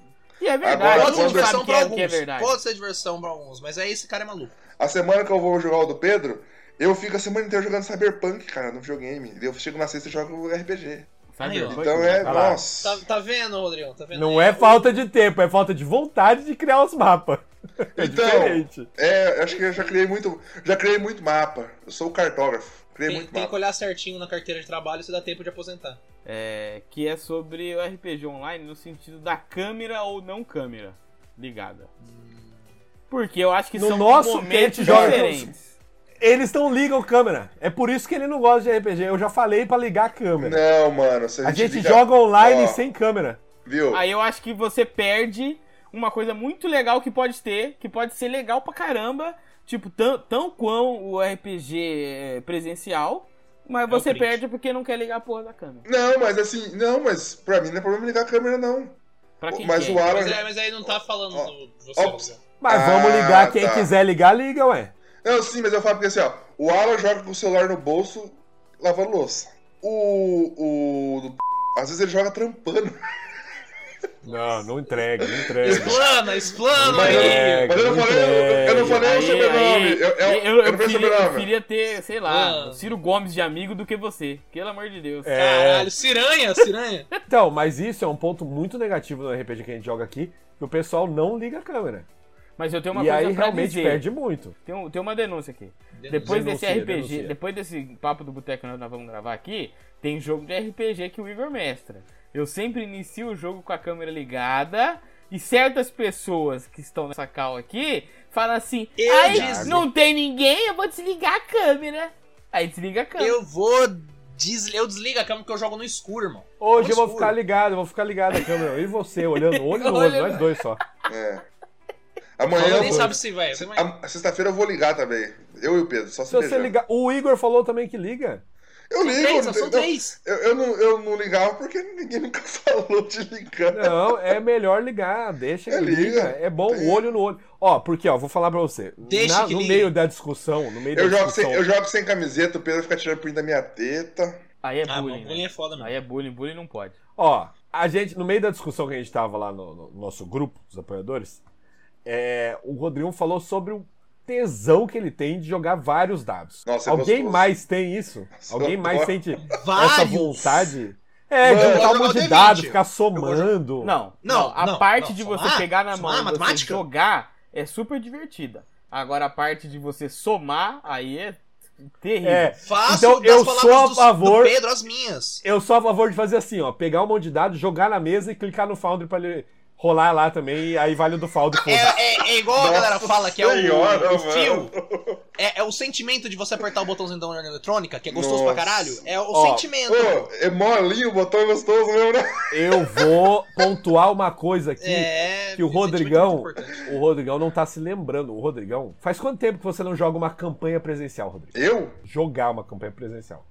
S1: E é verdade.
S4: Agora,
S3: Pode ser diversão pra
S1: é,
S3: alguns.
S1: que é verdade.
S3: Pode ser diversão pra alguns, mas aí esse cara é maluco.
S4: A semana que eu vou jogar o do Pedro, eu fico a semana inteira jogando Cyberpunk, cara, no videogame. Eu chego na sexta e jogo RPG.
S1: Sabe?
S3: Aí, ó.
S4: Então é,
S2: lá.
S4: nossa.
S3: Tá, tá vendo, Rodrigão? Tá vendo?
S2: Não
S3: aí?
S2: é falta de tempo, é falta de vontade de criar os mapas. É
S4: Então,
S2: diferente.
S4: É, eu acho que eu já criei muito, já criei muito mapa. Eu sou o cartógrafo. Criei
S3: Tem,
S4: muito
S3: tem que
S4: mapa.
S3: olhar certinho na carteira de trabalho se dá tempo de aposentar.
S1: É, que é sobre o RPG online no sentido da câmera ou não câmera ligada. Porque eu acho que
S2: No
S1: são
S2: nosso
S1: momentos diferentes.
S2: Eles não ligam câmera. É por isso que ele não gosta de RPG. Eu já falei pra ligar a câmera.
S4: Não, mano. Se a,
S2: A gente
S4: liga-
S2: joga online
S4: Ó,
S2: sem câmera.
S4: Viu?
S1: Aí eu acho que você perde uma coisa muito legal que pode ter, que pode ser legal pra caramba, tipo, tão, tão quão o RPG é presencial, mas
S3: É
S1: você perde porque não quer ligar a porra da câmera.
S4: Não, mas assim, não, mas pra mim não é problema ligar a câmera, não.
S1: Pra quem
S4: Mas
S1: quer.
S4: o Alan.
S3: Mas, é, mas aí não tá falando
S4: Ó,
S3: do você,
S4: ó.
S2: Mas
S4: Ah,
S2: vamos ligar. Quem
S4: tá.
S2: quiser ligar, liga, ué.
S4: Não, sim, mas eu falo porque assim, ó. O Alan joga com o celular no bolso, lavando louça. O. o do às vezes ele joga trampando.
S2: Não, não entrega, não entrega.
S3: Explana, explana aí!
S4: mas eu não falei, eu, eu não falei o sobrenome. eu, eu,
S1: eu,
S4: eu,
S1: eu queria ter, sei lá,
S3: Ah.
S1: Ciro Gomes de amigo do que você. Pelo amor de Deus.
S2: É.
S3: Caralho, ciranha, ciranha.
S2: Então, mas isso é um ponto muito negativo no RPG que a gente joga aqui, que o pessoal não liga a câmera.
S1: Mas eu tenho uma
S2: e
S1: coisa
S2: aí
S1: pra
S2: realmente
S1: dizer.
S2: perde muito.
S1: Tem, um- tem uma denúncia aqui. Depois desse RPG,
S2: denuncia.
S1: depois desse papo do boteco que nós vamos gravar aqui, tem jogo de RPG que o Igor mestra. Eu sempre inicio o jogo com a câmera ligada e certas pessoas que estão nessa cal aqui falam assim:
S3: Eu
S1: "Ai, não tem ninguém, eu vou desligar a câmera". Aí desliga a câmera.
S3: Eu vou Desli- Eu desligo a câmera porque eu jogo no escuro, irmão.
S2: Hoje
S3: No
S2: eu vou
S3: escuro.
S2: ficar ligado, eu vou ficar ligado na câmera. Eu e você, olhando olho no olho, nós dois só.
S4: É. Amanhã
S3: Eu nem
S4: vou.
S3: sabe se vai.
S4: A- Sexta-feira eu vou ligar também. Eu e o Pedro, só se,
S2: Se você ligar. O Igor falou também que liga.
S4: Eu ligo.
S3: Três,
S4: não
S3: são três.
S4: Eu, eu não, eu não ligava porque ninguém nunca falou de ligar.
S2: Não, é melhor ligar, deixa que
S4: É,
S2: liga.
S4: liga.
S2: É bom,
S4: Tem.
S2: olho no olho. Ó, porque, ó, vou falar pra você.
S3: Deixa
S2: Na-
S3: que
S2: no
S3: liga.
S2: meio da discussão, no meio
S4: Eu
S2: da
S4: jogo, sem,
S2: discussão.
S4: eu jogo sem camiseta, o Pedro fica tirando print da minha teta.
S1: Aí é
S3: Ah,
S1: bullying.
S3: mano, bullying
S1: né?
S3: é foda, mano.
S1: Aí é bullying, bullying não pode.
S2: Ó, a gente, no meio da discussão que a gente tava lá no, no nosso grupo dos apoiadores, é, o Rodrigo falou sobre o tesão que ele tem de jogar vários dados.
S4: Nossa, é
S2: Alguém
S4: gostoso.
S2: mais tem isso?
S4: Nossa,
S2: Alguém mais sente essa vontade? É, de
S4: Mano,
S2: juntar
S3: eu
S2: um
S3: vou
S2: monte de
S3: jogar
S2: dados,
S3: D20.
S2: ficar somando.
S1: Não,
S3: Não,
S1: não. A
S3: não,
S1: parte
S3: não.
S1: de você
S3: Somar?
S1: pegar na mão
S3: Somar,
S1: e você jogar é super divertida. Agora a parte de você somar, aí é terrível.
S2: É,
S3: Faço
S2: Então,
S3: das
S2: eu sou a
S3: do-
S2: favor-
S3: do Pedro as minhas.
S2: Eu sou a favor de fazer assim, ó. Pegar um monte de dados, jogar na mesa e clicar no Foundry pra ele rolar lá também. Aí vale o do Foundry.
S3: É, é, é igual a galera fala que é o,
S4: Senhora,
S3: o fio. É, é o sentimento de você apertar o botãozinho da urna eletrônica, que é gostoso
S4: Nossa.
S3: pra caralho. É o
S2: Ó,
S3: sentimento.
S4: Pô, é molinho, o botão é gostoso mesmo, né?
S2: Eu vou pontuar uma coisa aqui.
S3: é.
S2: que o
S3: é
S2: Rodrigão,
S3: muito importante.
S2: o Rodrigão não tá se lembrando. O Rodrigão, faz quanto tempo que você não joga uma campanha presencial, Rodrigo?
S4: Eu?
S2: Jogar uma campanha presencial.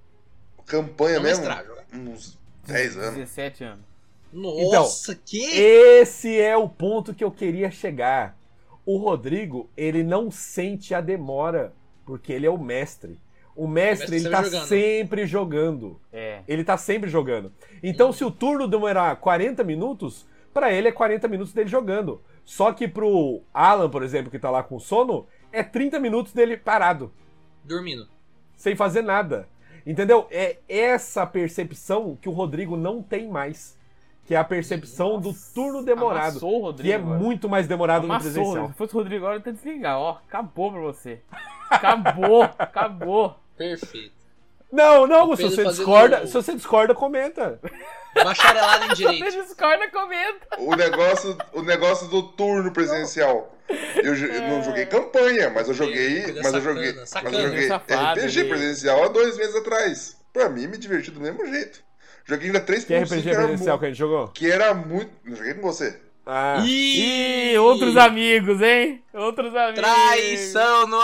S4: Campanha
S3: Não
S4: mesmo?
S3: mestrar.
S4: Uns 10 anos.
S1: 17 anos.
S3: Nossa, que.
S2: Esse é o ponto que eu queria chegar. O Rodrigo, ele não sente a demora, porque ele é o mestre. O mestre,
S3: mestre
S2: ele
S3: sempre
S2: tá
S3: jogando.
S2: sempre jogando.
S1: É.
S2: Ele tá sempre jogando. Então, se o turno demorar 40 minutos, pra ele é 40 minutos dele jogando. Só que pro Alan, por exemplo, que tá lá com sono, é 30 minutos dele parado,
S3: Dormindo.
S2: sem fazer nada. Entendeu? É essa percepção que o Rodrigo não tem mais. Que é a percepção do turno demorado.
S1: Amassou o Rodrigo.
S2: Que é
S1: agora.
S2: muito mais demorado no
S1: Amassou.
S2: presencial.
S1: Se fosse o Rodrigo agora, eu ia desligar. Ó, acabou pra você. Acabou, acabou.
S3: Perfeito.
S2: Não, não,
S3: O
S2: se você discorda, se você discorda, comenta.
S3: Bacharelado em
S1: Você
S3: direito.
S1: discorda, comenta.
S4: O negócio, o negócio do turno presencial. Eu, eu não joguei campanha, mas eu joguei. Mas eu
S3: sacana,
S4: joguei. Mas
S3: sacana,
S4: eu joguei
S1: safado,
S4: RPG
S1: ele-
S4: presencial há dois meses atrás. Pra mim, me diverti do mesmo jeito. Joguei ainda 3
S2: Que RPG presencial que a gente jogou?
S4: que era muito. Não joguei com você.
S2: Ah,
S1: Ih, outros amigos, hein? Outros amigos.
S3: Traição no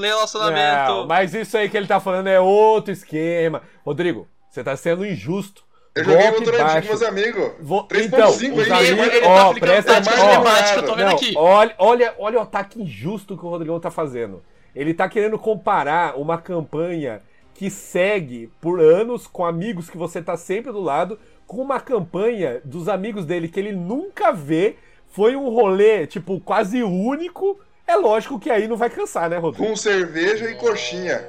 S3: relacionamento.
S2: não, mas isso aí que ele tá falando é outro esquema. Rodrigo, você tá sendo injusto.
S4: Eu joguei
S2: Golpe
S4: antigo
S2: baixo.
S4: com meus amigos.
S2: Vou...
S4: 3.5
S2: Então, os
S4: aí,
S2: amigos...
S4: ele
S3: tá
S2: Ó,
S3: aplicando
S2: presta atenção. Ó,
S3: matemática, eu tô vendo
S2: não,
S3: aqui.
S2: Olha, olha, olha o ataque injusto que o Rodrigão tá fazendo. Ele tá querendo comparar uma campanha que segue por anos com amigos que você tá sempre do lado com uma campanha dos amigos dele que ele nunca vê. Foi um rolê, tipo, quase único. É lógico que aí não vai cansar, né, Rodrigo?
S4: Com cerveja e coxinha.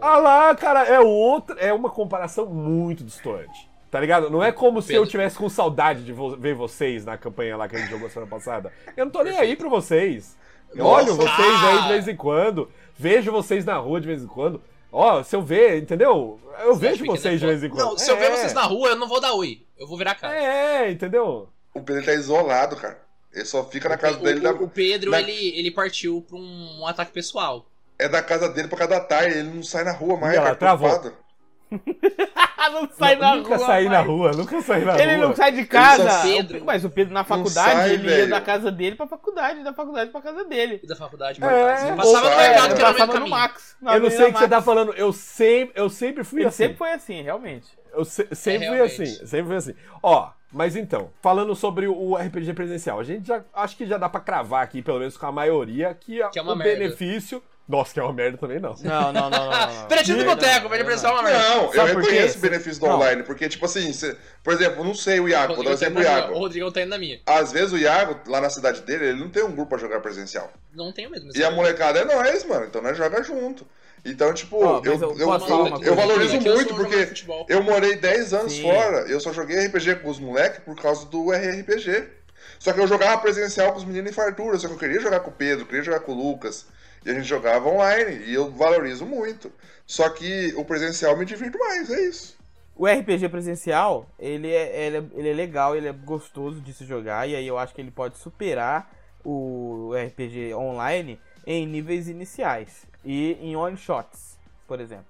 S2: Ah lá, cara, é outra, é uma comparação muito distante. Tá ligado? Não é como se eu tivesse com saudade de vo- ver vocês na campanha lá que a gente jogou semana passada. Eu não tô nem aí pra vocês. Eu
S4: Nossa.
S2: olho vocês aí de vez em quando, vejo vocês na rua de vez em quando. Ó, se eu ver, entendeu? Eu
S3: Você
S2: vejo vocês de
S3: é
S2: vez em quando.
S3: Não, se eu ver
S2: É.
S3: vocês na rua, eu não vou dar oi. Eu vou virar cara.
S2: É, entendeu?
S4: O Pedro tá isolado, cara. Ele só fica na casa
S3: o,
S4: dele.
S3: o-
S4: da-
S3: o Pedro,
S4: da-
S3: ele, ele partiu pra um, um ataque pessoal.
S4: É da casa dele pra cada tarde. Ele não sai na rua mais,
S2: ela
S4: cara.
S2: travou.
S4: preocupado.
S1: não sai na
S2: nunca
S1: rua.
S2: saí na rua, nunca saí na
S1: Ele
S2: rua.
S1: não sai de casa.
S3: Pedro.
S1: Mas o Pedro na faculdade,
S4: sai,
S1: ele ia
S4: velho.
S1: da casa dele pra faculdade, da faculdade pra casa dele.
S3: E da faculdade,
S2: É,
S3: é, Passava no
S4: sai,
S3: mercado que era
S1: passava no. Max. na
S2: Eu não sei o que você tá falando. Eu sempre, eu sempre fui
S1: Ele
S2: assim.
S1: sempre foi assim, realmente.
S2: Eu se- sempre fui
S3: realmente.
S2: assim, sempre fui assim. Ó, mas então, falando sobre o RPG presencial, a gente já acho que já dá pra cravar aqui, pelo menos com a maioria, que,
S3: Que é
S2: o
S3: merda.
S2: benefício. Nossa, que é uma merda também não.
S1: Não, não, não, não. não.
S3: Pretinho do boteco, vai de
S1: não,
S3: pressão
S1: não.
S3: uma merda.
S4: Não, eu reconheço o benefício do
S1: Não.
S4: online, porque, tipo assim, cê- por exemplo, não sei o Iago, vou dar um
S3: tá
S4: exemplo o
S3: na minha. O
S4: Iago.
S3: Rodrigão tá indo na minha.
S4: Às vezes o Iago, lá na cidade dele, ele não tem um grupo pra jogar presencial.
S3: Não tenho mesmo.
S4: E a molecada é nós, mano, então nós joga junto. Então, tipo, eu,
S1: eu
S4: eu, eu- valorizo
S3: eu
S4: muito porque eu morei 10 anos
S1: Sim.
S4: fora, eu só joguei RPG com os moleques por causa do RRPG. Só que eu jogava presencial com os meninos em fartura, só que eu queria jogar com o Pedro, queria jogar com o Lucas. E a gente jogava online, e eu valorizo muito. Só que o presencial me divirto mais, é isso.
S1: O RPG presencial, ele é, ele, é, ele é legal, ele é gostoso de se jogar, e aí eu acho que ele pode superar o RPG online em níveis iniciais e em one shots, por exemplo.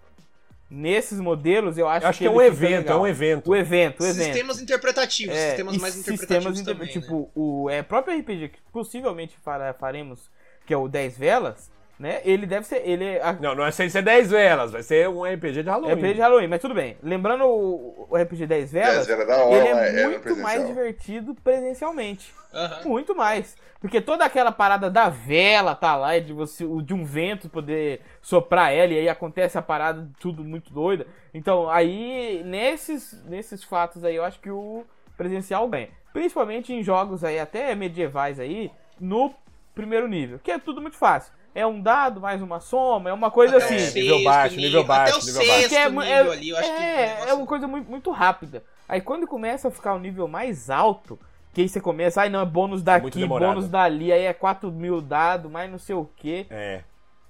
S1: nesses modelos, eu acho,
S2: Eu acho que é
S1: ele
S2: um evento, é
S1: legal.
S2: um evento.
S1: O evento, o evento.
S3: Sistemas interpretativos,
S1: É,
S3: sistemas mais
S1: sistemas
S3: interpretativos
S1: inter-
S3: também, né?
S1: tipo o é, próprio RPG que possivelmente faremos que é o 10 velas né? Ele deve ser ele é a,
S2: Não, não é sem ser 10 velas, vai ser um RPG de
S1: é
S2: Halloween.
S1: RPG de Halloween mas tudo bem. Lembrando o, o RPG 10 velas
S4: Dez velas da hora,
S1: ele
S4: é,
S1: é
S4: é
S1: muito mais divertido presencialmente.
S3: Aham.
S1: muito mais. Porque toda aquela parada da vela tá lá de você o- de um vento poder soprar ela e aí acontece a parada tudo muito doida. Então aí nesses nesses fatos aí eu acho que o presencial ganha. Principalmente em jogos aí até medievais aí no primeiro nível que é tudo muito fácil é um dado mais uma soma é uma coisa
S3: Até
S1: assim
S3: sexto
S2: nível baixo, nível baixo,
S3: Até o
S2: nível baixo.
S3: sexto
S1: que é,
S3: nível
S1: é-
S3: ali, eu acho que...
S1: é,
S3: negócio-
S1: é uma coisa muito, muito rápida. Aí quando começa a ficar um nível mais alto, que aí você começa, ai não, é bônus daqui, bônus dali, aí é 4 mil dado, mais não sei o que.
S2: É.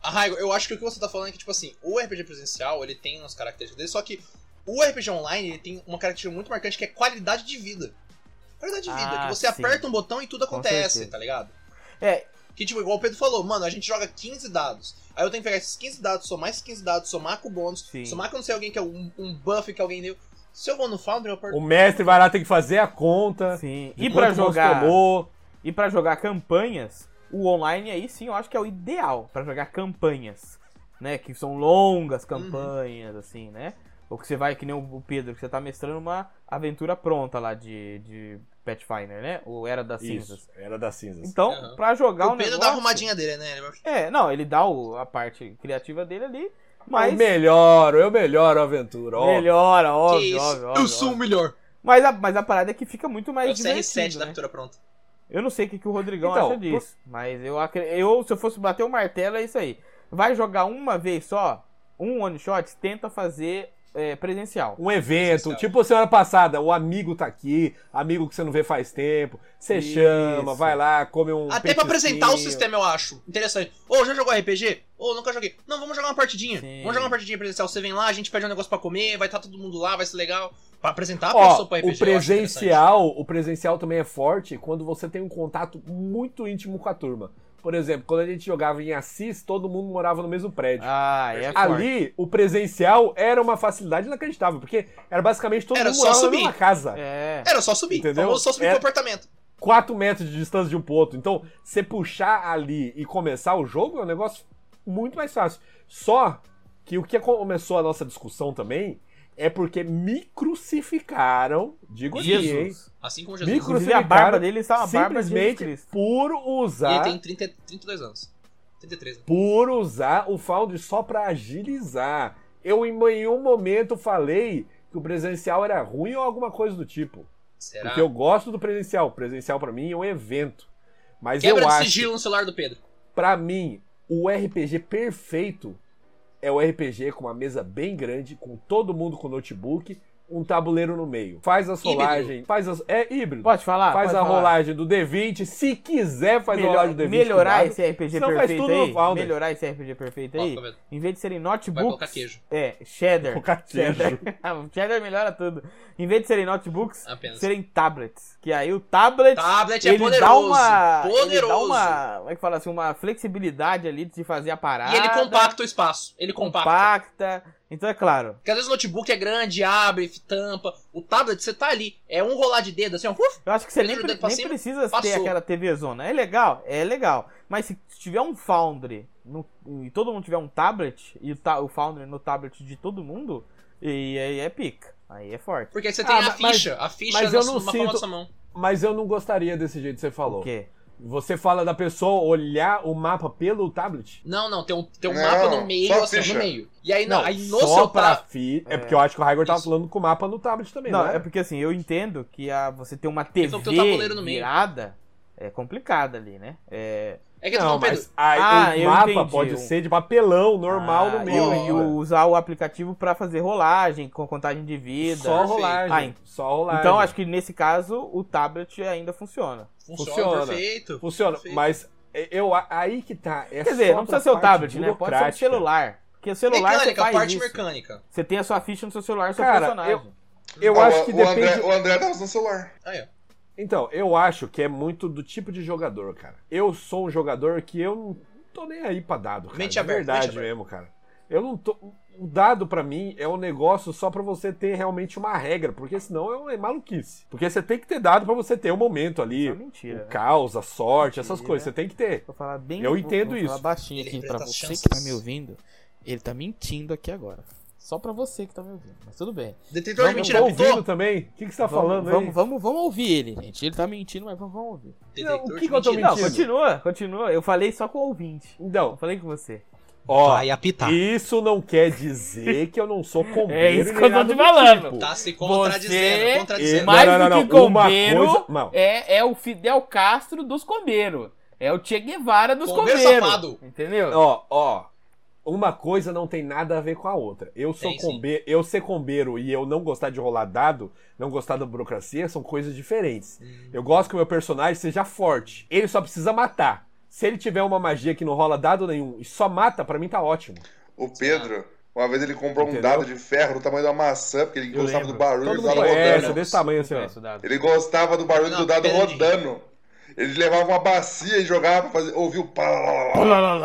S3: Ah, Raigo, eu acho que o que você tá falando é que, tipo assim, o RPG presencial, ele tem umas características dele, só que o RPG online, ele tem uma característica muito marcante que é qualidade de vida. Qualidade de vida,
S1: Ah,
S3: que você
S1: sim.
S3: aperta um botão e tudo acontece, tá ligado?
S1: É,
S3: Que, tipo, igual o Pedro falou, mano, a gente joga 15 dados. Aí eu tenho que pegar esses 15 dados, somar esses 15 dados, somar com o bônus,
S1: Sim.
S3: somar com não sei alguém que é um, um buff que alguém deu. Se eu vou no Foundry, eu aperto.
S2: O mestre vai lá, tem que fazer a conta.
S1: sim. E
S2: monstro
S1: jogar,
S2: tomou.
S1: e para jogar campanhas, o online aí sim, eu acho que é o ideal pra jogar campanhas, né, que são longas campanhas assim, né? Ou que você vai que nem o Pedro, que você tá mestrando uma aventura pronta lá de de Pathfinder, né? Ou Era das Cinzas.
S2: Isso, era das cinzas.
S1: Então,
S3: Aham.
S1: pra jogar
S3: o
S1: um
S3: Pedro
S1: negócio...
S3: dá a arrumadinha dele, né?
S1: É, não, ele dá o- a parte criativa dele ali,
S2: Mas eu melhoro, eu melhoro a aventura. ó.
S1: melhora, óbvio,
S3: isso?
S1: óbvio, óbvio,
S3: eu sou o
S1: óbvio.
S3: melhor.
S1: Mas a, mas a parada é que fica muito mais
S3: o CR7
S1: divertido,
S3: da
S1: né?
S3: aventura pronta.
S1: Eu não sei o que, que o Rodrigão
S2: Então,
S1: acha disso, mas eu, eu, se eu fosse bater o martelo, é isso aí. Vai jogar uma vez só, um one shot, tenta fazer é, presencial.
S2: Um evento,
S3: Presencial.
S2: tipo semana passada, o amigo tá aqui, amigo que você não vê faz tempo, você
S1: Isso.
S2: chama, vai lá, come um
S3: Até pra apresentar o sistema, eu acho. Interessante. Ô, já jogou RPG? Ô, nunca joguei. Não, vamos jogar uma partidinha.
S1: Sim.
S3: Vamos jogar uma partidinha presencial. Você vem lá, a gente pede um negócio pra comer, vai estar todo mundo lá, vai ser legal. Pra apresentar a
S2: Ó,
S3: pessoa pro RPG.
S2: o presencial, o presencial também é forte quando você tem um contato muito íntimo com a turma. Por exemplo, quando a gente jogava em Assis, todo mundo morava no mesmo prédio.
S1: Ah, é forte.
S2: Ali, o presencial era uma facilidade inacreditável, porque era basicamente todo
S3: Era
S2: mundo morava na
S3: subir.
S2: mesma casa.
S1: É.
S3: Era só subir.
S2: Entendeu?
S3: Famoso só subir
S2: É-
S3: pro apartamento.
S2: 4 metros de distância de um pro outro. Então, você puxar ali e começar o jogo é um negócio muito mais fácil. Só que o que começou a nossa discussão também é porque me crucificaram, digo aqui, hein?
S1: Jesus.
S3: Assim como
S2: Me
S3: Jesus.
S1: Inclusive a barba dele está uma barba Jesus
S2: simplesmente por
S3: E
S2: usar
S3: ele tem 30, 32 anos. 33, né?
S2: por usar o Foundry só pra agilizar. Eu em nenhum momento falei que o presencial era ruim ou alguma coisa do tipo.
S3: Será?
S2: Porque eu gosto do presencial. O presencial pra mim é um evento. Mas
S3: Quebra
S2: eu
S3: de
S2: acho,
S3: sigilo no celular do Pedro.
S2: pra mim, o RPG perfeito é o RPG com uma mesa bem grande, com todo mundo com notebook, um tabuleiro no meio. Faz as
S3: Híbrido.
S2: rolagens, faz as é híbrido.
S1: Pode falar?
S2: faz
S1: Pode
S2: a
S1: falar.
S2: rolagem do D20, se quiser faz a
S1: Melhor-
S2: rolagem do D20.
S1: melhorar esse RPG
S2: Senão faz
S1: perfeito aí. Melhorar esse RPG perfeito aí. Em vez de serem
S3: Vai
S1: notebooks.
S3: colocar queijo.
S1: É, cheddar.
S2: Colocar queijo.
S1: Cheddar. cheddar melhora tudo. Em vez de serem notebooks,
S3: Apenas.
S1: serem tablets. Que aí o tablet.
S3: Tablet é
S1: ele
S3: poderoso.
S1: dá uma. Ele
S3: Poderoso.
S1: dá uma. Como é que fala assim? Uma flexibilidade ali de fazer a parada.
S3: E ele compacta o espaço. Ele compacta.
S1: compacta. Então é claro.
S3: Porque às vezes o notebook é grande, abre, tampa. O tablet, você tá ali. É um rolar de dedo, assim, ó. uf,
S1: Eu acho que você
S3: Ele
S1: nem, pre- nem
S3: cima,
S1: precisa ter
S3: passou.
S1: aquela TV zona. É legal, é legal. Mas se tiver um Foundry no- e todo mundo tiver um tablet, e o, ta- o Foundry no tablet de todo mundo, e aí é pica. Aí é forte.
S3: Porque aí você tem
S2: Ah,
S3: a
S2: mas-
S3: ficha. a ficha
S2: mas
S3: na,
S2: eu não sinto-
S3: mão.
S2: Mas eu não gostaria desse jeito que você falou.
S1: O quê?
S2: Você fala da pessoa olhar o mapa pelo tablet?
S3: Não, não, tem um, tem um
S4: Não,
S3: mapa no meio, assim,
S4: ficha.
S3: no meio. E aí, não, aí no
S2: só
S3: seu
S2: pra fi... É. porque eu acho que o Raigor tava falando com o mapa no tablet também,
S1: Não,
S2: não,
S1: é porque assim, eu entendo que a, você ter uma TV
S3: tem
S1: virada é complicada ali, né? É,
S3: É que eu tô
S2: Não,
S3: Pedro.
S2: mas aí
S1: Ah,
S2: o
S1: eu
S2: mapa
S1: entendi.
S2: pode ser de papelão normal
S1: ah,
S2: no meio.
S1: E, e usar o aplicativo pra fazer rolagem, com contagem de vida.
S2: Só rolagem.
S1: Ah,
S2: Só rolagem.
S1: Então acho que nesse caso o tablet ainda funciona.
S3: Funciona,
S2: funciona.
S3: perfeito.
S2: Funciona,
S3: Perfeito.
S2: mas eu, aí que tá. É
S1: Quer dizer, não precisa ser o tablet, né? Pode ser o celular. Porque o celular você
S3: Mecânica,
S1: faz
S3: parte
S1: isso.
S3: mecânica.
S1: Você tem a sua ficha no seu celular, seu
S2: Cara,
S1: personagem.
S2: Eu
S4: Ah,
S2: acho
S4: o-
S2: que
S4: o
S2: depende.
S4: André, o André tá usando o celular.
S3: Aí, ó.
S2: Então, eu acho que é muito do tipo de jogador, cara. Eu sou um jogador que eu não tô nem aí pra dado, cara.
S3: Mente
S2: de
S3: aberta,
S2: verdade
S3: mente
S2: mesmo, cara. Eu não tô. o dado pra mim é um negócio só pra você ter realmente uma regra, porque senão é, uma- é maluquice. Porque você tem que ter dado pra você ter o momento ali,
S1: é mentira,
S2: o
S1: né?
S2: caos, a sorte, essas
S1: Mentira.
S2: coisas, você tem que ter.
S1: Vou falar bem
S2: Eu
S1: vou-
S2: entendo
S1: vou falar
S2: isso.
S1: baixinho
S3: Ele
S1: aqui
S3: as
S1: você que tá me ouvindo. Ele tá mentindo aqui agora. Só pra você que tá me ouvindo. Mas tudo bem.
S3: Detetor
S2: Eu
S3: de mentira,
S2: tô ouvindo também. O que, que você tá
S1: vamos,
S2: falando aí?
S1: vamos, vamos, vamos ouvir ele, gente. Ele tá mentindo, mas vamos, vamos ouvir.
S2: Não, o que
S3: de
S2: que eu tô mentindo?
S1: continua, continua. Eu falei só com o ouvinte. Eu
S2: Então,
S1: falei com você.
S2: ó,
S3: Vai apitar.
S2: isso não quer dizer que eu não sou combeiro
S1: É isso que eu tô te
S2: do
S1: falando.
S2: tipo.
S3: Tá se
S1: Você-
S3: contradizendo, contradizendo.
S2: Não,
S1: Mais
S2: não, não,
S1: do que
S2: não.
S1: Combeiro
S2: coisa- não.
S1: é, é o Fidel Castro dos combeiros. É o Che Guevara dos
S3: Combeiro
S1: combeiros.
S3: safado.
S1: Entendeu?
S2: Ó, ó. Uma coisa não tem nada a ver com a outra. Eu sou
S3: Tem,
S2: combeiro, eu ser combeiro e eu não gostar de rolar dado, não gostar da burocracia, são coisas diferentes.
S3: Hum.
S2: Eu gosto que o meu personagem seja forte. Ele só precisa matar. Se ele tiver uma magia que não rola dado nenhum e só mata, pra mim tá ótimo.
S4: O Pedro, uma vez ele comprou um
S2: Entendeu?
S4: dado de ferro do tamanho de uma maçã, porque ele
S1: Eu
S4: gostava
S1: lembro.
S4: do barulho
S2: Todo
S4: do dado
S2: conhece,
S4: rodando.
S2: desse tamanho assim, ó.
S4: Ele gostava do barulho
S3: Não,
S4: do dado rodando. Ele levava uma bacia e jogava pra fazer. Ouvia o pá.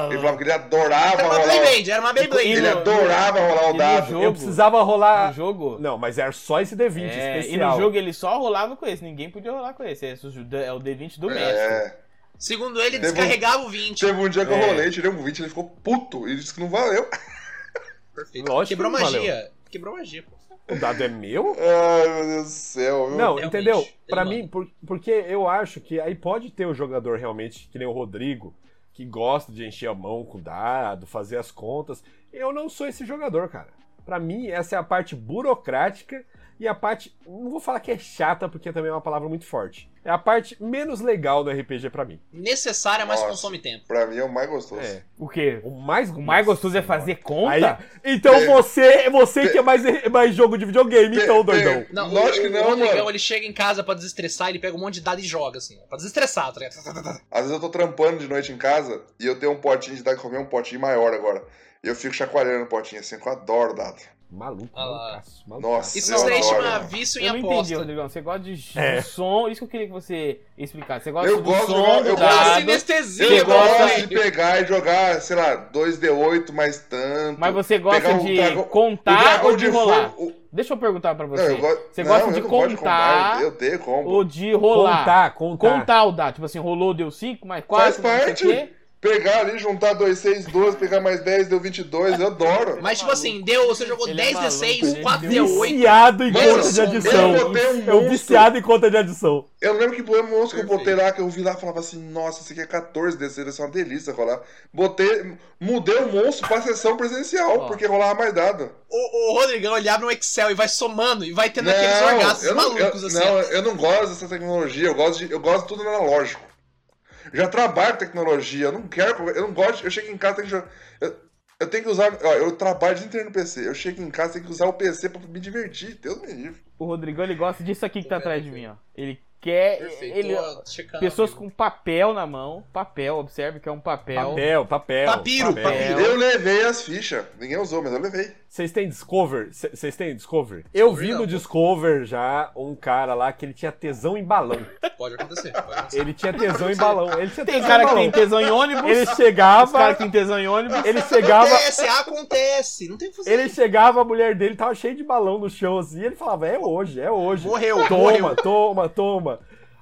S4: Ele falava que ele adorava
S3: Era uma
S4: rolar. o-
S3: Beyblade, era uma Beyblade.
S4: Ele adorava rolar
S1: e
S4: o dado.
S1: jogo-
S2: Eu precisava rolar.
S1: No jogo.
S2: Não, mas era só esse D20
S1: É, e
S2: especial.
S1: no jogo ele só rolava com esse, ninguém podia rolar com esse. Esse é o D20 do mestre.
S4: É.
S3: Segundo ele,
S4: Teve um-
S3: descarregava o 20.
S4: Teve um dia que eu
S2: É.
S4: rolei, tirei um 20, ele ficou puto. E disse que não valeu.
S3: Perfeito.
S2: Lógico
S3: Quebrou
S2: que não
S3: magia. Quebrou magia, pô.
S2: O dado é meu?
S4: Ai, meu Deus do céu. viu?
S2: Não,
S3: Realmente,
S2: entendeu?
S3: manda.
S2: mim, por- porque eu acho que aí pode ter um jogador realmente, que nem o Rodrigo, que gosta de encher a mão com dado, fazer as contas. Eu não sou esse jogador, cara. Pra mim, essa é a parte burocrática e a parte. Não vou falar que é chata, porque também é uma palavra muito forte. É a parte menos legal do RPG pra mim.
S3: Necessária, mas
S4: Nossa.
S3: consome tempo.
S4: Pra mim é o mais gostoso.
S2: É.
S1: O quê?
S2: O mais,
S1: O mais gostoso é fazer conta?
S2: Aí, então
S4: Pe-
S2: você, você que é mais, mais jogo de videogame,
S4: Pe-
S2: então, doidão.
S3: Não,
S4: Lógico
S3: o,
S4: que
S3: o
S4: não,
S3: Rodrigão,
S4: mano.
S3: ele chega em casa pra desestressar, ele pega um monte de dado e joga, assim. Pra desestressar, tá ligado?
S4: Às vezes eu tô trampando de noite em casa e eu tenho um potinho de dado que comer um potinho maior agora. Eu fico chacoalhando o potinho assim, que eu adoro dado.
S2: Maluco,
S3: Ah
S2: malucaço, malucaço.
S4: Nossa.
S3: Isso
S4: Eu
S3: daí
S4: adoro,
S3: chama
S4: mano.
S3: vício em
S1: Eu não entendi,
S3: aposta.
S1: Rodrigão. Você gosta de, de
S2: É.
S1: som, isso que eu queria que você explicasse. Você gosta
S4: Eu
S1: do
S4: gosto de
S1: som
S4: eu
S3: Gosta
S4: gosto-
S3: de sinestesia,
S1: Você
S4: Eu
S1: gosta
S3: mano.
S4: gosto de pegar e jogar, sei lá, 2D8 mais tanto.
S1: mas você gosta de contar ou de rolar?
S4: fogo- o-
S1: Deixa eu perguntar pra
S4: Não,
S1: você.
S4: eu gosto-
S1: Você
S4: não,
S1: gosta
S4: eu
S1: de
S4: não gosto de
S1: contar
S4: Eu
S1: ou de rolar?
S2: Contar, contar.
S1: Contar o dado. Tipo assim, rolou, deu 5, mais
S4: Faz
S1: 4, não sei o
S4: parte. Pegar ali, juntar 2, 6, 12, pegar mais 10, deu 22, eu adoro.
S3: Mas, tipo assim, deu, você jogou
S1: Ele é
S3: 10
S1: maluco,
S3: D6,
S1: ele
S3: 4
S1: deu
S3: D8.
S2: Viciado em
S3: Mano,
S2: conta de
S3: eu
S2: adição.
S4: botei um
S2: É o
S4: monstro.
S2: viciado em conta de adição.
S4: Eu lembro que foi um monstro que eu botei lá, que eu vi lá e falava assim, nossa, esse aqui é 14 desse, desse é uma delícia rolar. Botei, mudei o monstro pra sessão presencial, porque rolava mais dado.
S3: O, o Rodrigão, ele abre um Excel e vai somando e vai tendo aqueles orgasmos
S4: eu não,
S3: malucos,
S4: eu,
S3: assim.
S4: não, eu não gosto dessa tecnologia, eu gosto de, eu gosto de tudo analógico. Eu já trabalho com tecnologia, eu não quero, eu não gosto, de- eu chego em casa, tenho que jogar, eu, eu tenho que usar, ó, eu trabalho de inteiro no PC, eu chego em casa, tenho que usar o PC pra me divertir, Deus me livre.
S1: O Rodrigão, ele gosta disso aqui que tá atrás de mim, ó. Ele quer...
S3: Perfeito.
S1: Ele,
S3: checando
S1: pessoas com papel na mão. Papel, observe que é um papel.
S2: Papel, papel.
S3: Papiro, papiro.
S4: Eu levei as fichas, ninguém usou, mas eu levei.
S2: Vocês têm Discover? Vocês têm Discover? Eu vi
S3: não,
S2: no
S3: pô.
S2: Discover já um cara lá que ele tinha tesão em balão.
S3: Pode acontecer, pode acontecer.
S2: Ele tinha tesão em balão. Ele tinha
S1: Tem
S2: tesão
S1: cara
S2: em
S1: que tem tesão em ônibus.
S2: Ele
S1: Os caras
S2: chegava,
S1: que tem tesão em ônibus.
S2: ele chegava,
S3: Acontece, acontece. Não tem que fazer.
S2: ele chegava, a mulher dele tava cheia de balão no chão assim, e ele falava: "É hoje, é hoje".
S3: Morreu,
S2: Toma,
S3: morreu.
S2: toma, toma.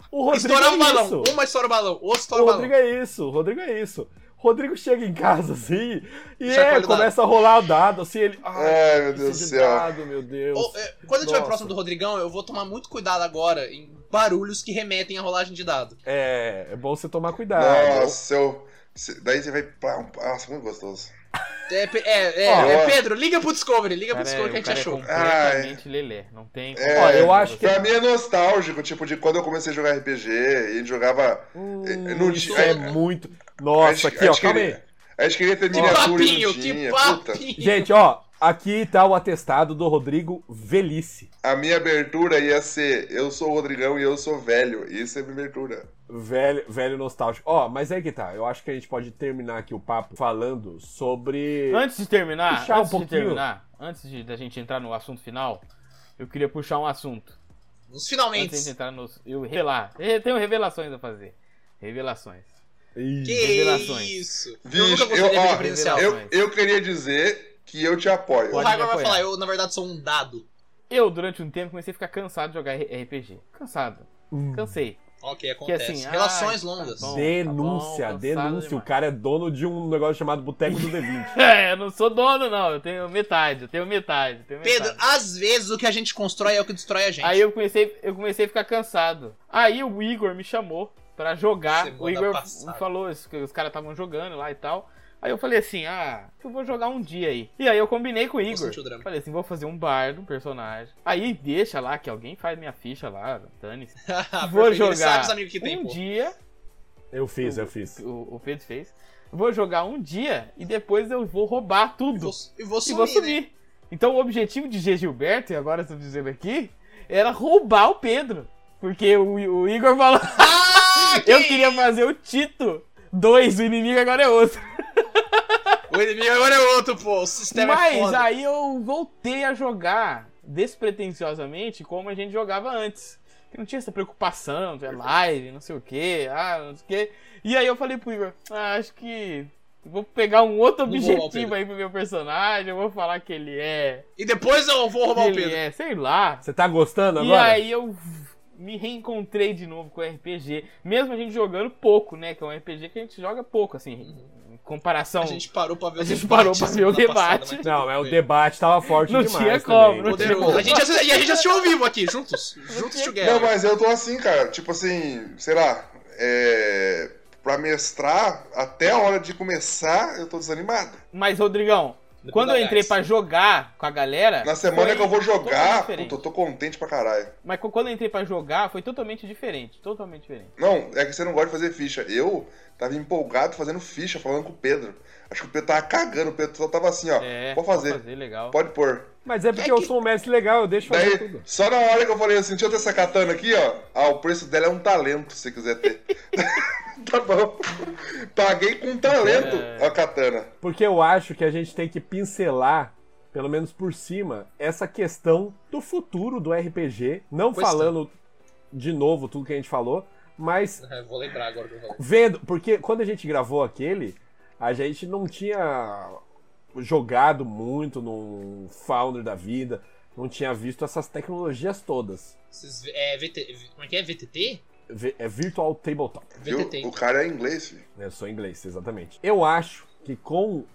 S2: O Rodrigo
S3: Estourar
S2: é
S3: o balão.
S2: isso.
S3: Uma estoura o balão, outro estoura
S2: O
S3: o balão.
S2: Rodrigo é isso, o Rodrigo é isso. Rodrigo chega em casa assim e é,
S3: dado.
S2: começa a rolar o dado assim, ele.
S4: Ai, meu
S2: esse
S4: Deus do céu.
S2: dado, meu Deus.
S3: Ou, é, quando eu estiver
S2: Nossa.
S3: próximo do Rodrigão, eu vou tomar muito cuidado agora em barulhos que remetem à rolagem de dado.
S2: É, é bom você tomar cuidado.
S4: Nossa, eu, daí você vai pra um, nossa, muito gostoso.
S3: É, é, é,
S2: Ó,
S3: é. Pedro, liga pro Discovery, liga pro
S1: Cara,
S3: Discovery que a gente achou.
S1: é completamente lelé. Não tem
S4: É,
S2: Ó, eu acho que-
S4: Pra mim é nostálgico, tipo, de quando eu comecei a jogar RPG, e a gente jogava.
S2: Hum,
S4: não
S2: isso é muito. Nossa, aqui, ó, calma aí.
S4: a gente queria ter
S3: Que
S4: miniatura
S3: papinho, que papinho.
S2: Gente, ó, aqui tá o atestado do Rodrigo Velhice.
S4: A minha abertura ia ser eu sou o Rodrigão e eu sou velho. Isso é minha abertura.
S2: Velho, velho nostálgico. Ó, mas aí que tá. Eu acho que a gente pode terminar aqui o papo falando sobre.
S1: Antes de terminar,
S2: Puxar um
S1: antes de
S2: pouquinho.
S1: terminar, antes de, da gente entrar no assunto final, eu queria puxar um assunto.
S3: Nos
S1: Antes
S3: finalmente.
S1: de gente entrar nos. Eu revelar. Eu tenho revelações a fazer. Revelações.
S2: Ih,
S3: Que
S1: Revelações.
S3: isso? eu
S4: Vixe,
S3: nunca gostei
S4: eu- ó,
S3: presencial.
S4: Eu, eu queria dizer que eu te apoio.
S3: O
S1: me
S3: vai falar, eu na verdade sou um dado.
S1: Eu, durante um tempo, comecei a ficar cansado de jogar RPG. Cansado.
S2: Hum.
S1: Cansei.
S3: Ok, acontece.
S1: assim,
S3: Relações
S1: ai,
S3: longas.
S1: tá bom.
S2: Denúncia,
S1: cansado
S2: denúncia. O
S1: demais.
S2: cara é dono de um negócio chamado Boteco do D20.
S1: É, eu não sou dono, não. Eu tenho metade, eu tenho metade. eu tenho
S3: Pedro,
S1: metade.
S3: às vezes o que a gente constrói é o que destrói a gente.
S1: Aí eu comecei, eu comecei a ficar cansado. Aí o Igor me chamou pra jogar.
S3: Semana
S1: o Igor
S3: passada.
S1: falou isso, que os caras estavam jogando lá e tal. Aí eu falei assim, ah, eu vou jogar um dia aí. E aí eu combinei com o Igor.
S3: o drama.
S1: Falei assim, vou fazer um bardo, um personagem. Aí deixa lá que alguém faz minha ficha lá, dane-se. Vou
S3: Perfeito,
S1: jogar
S3: Ele sabe os amigos que tem,
S1: um
S3: pô.
S1: dia,
S2: Eu fiz, eu fiz.
S1: o, o Pedro fez. Vou jogar um dia e depois eu vou roubar
S3: E
S1: tudo.
S3: vou, e vou
S1: E
S3: sumir,
S1: vou
S3: né?
S1: subir. Então o objetivo de G. Gilberto, e agora estou dizendo aqui, era roubar o Pedro. Porque o, o Igor falou. Eu
S3: que
S1: queria fazer o Tito 2, o inimigo agora é outro.
S3: O inimigo agora é outro, pô. O sistema é
S1: Mas
S3: foda.
S1: aí eu voltei a jogar despretensiosamente como a gente jogava antes. Que não tinha essa preocupação, é live, não sei o que, ah, não sei o que. E aí eu falei pro Igor, ah, acho que vou pegar um outro objetivo aí pro meu personagem, eu vou falar que ele é.
S3: E depois eu vou roubar o
S1: ele
S3: Pedro.
S1: é, sei lá.
S2: Você tá gostando
S1: E
S2: agora?
S1: aí eu me reencontrei de novo com o RPG. Mesmo a gente jogando pouco, né? Que é um RPG que a gente joga pouco, assim, em comparação.
S3: A gente parou pra ver
S1: A
S3: o
S1: gente
S3: debate
S1: parou pra ver o
S3: passada,
S1: debate.
S3: mas
S2: Não, mas o debate tava forte
S1: Não
S2: demais
S1: tinha como, não tinha
S3: Poderoso. A gente, e a gente assistiu ao vivo aqui, juntos. Juntos
S4: Não,
S3: together.
S4: mas eu tô assim, cara. Tipo assim, sei lá, é. Pra mestrar, até a hora de começar, eu tô desanimado.
S1: Mas, Rodrigão,
S3: Depois
S1: quando eu entrei pra jogar com a galera.
S4: Na semana
S1: foi
S4: que eu vou jogar, puta, eu tô contente pra caralho.
S1: Mas quando eu entrei pra jogar, foi totalmente diferente. Totalmente diferente.
S4: Não, é que você não gosta de fazer ficha. Eu tava empolgado fazendo ficha, falando com o Pedro. Acho que o Pedro tava cagando, o Pedro só tava assim, ó.
S1: É,
S4: pode fazer,
S1: fazer legal.
S4: pode pôr.
S2: Mas é porque
S3: É
S2: eu
S3: que-
S2: sou um mestre legal, eu deixo fazer
S4: Daí,
S2: tudo.
S4: só na hora que eu falei assim, deixa eu ter essa katana aqui, ó. Ah, o preço dela é um talento, se você quiser ter. tá bom. Paguei com talento
S1: É.
S4: a katana.
S2: Porque eu acho que a gente tem que pincelar, pelo menos por cima, essa questão do futuro do RPG. Não
S3: Pois
S2: falando de novo tudo que a gente falou, mas
S3: É, vou lembrar agora do jogo.
S2: vendo. Porque quando a gente gravou aquele, a gente não tinha jogado muito no Founder da vida, não tinha visto essas tecnologias todas.
S3: Esses, é, VT, como é que é? VTT?
S2: V- É Virtual Tabletop.
S4: Viu?
S3: VTT.
S4: O cara é inglês, filho.
S2: Eu sou inglês, exatamente. Eu acho que com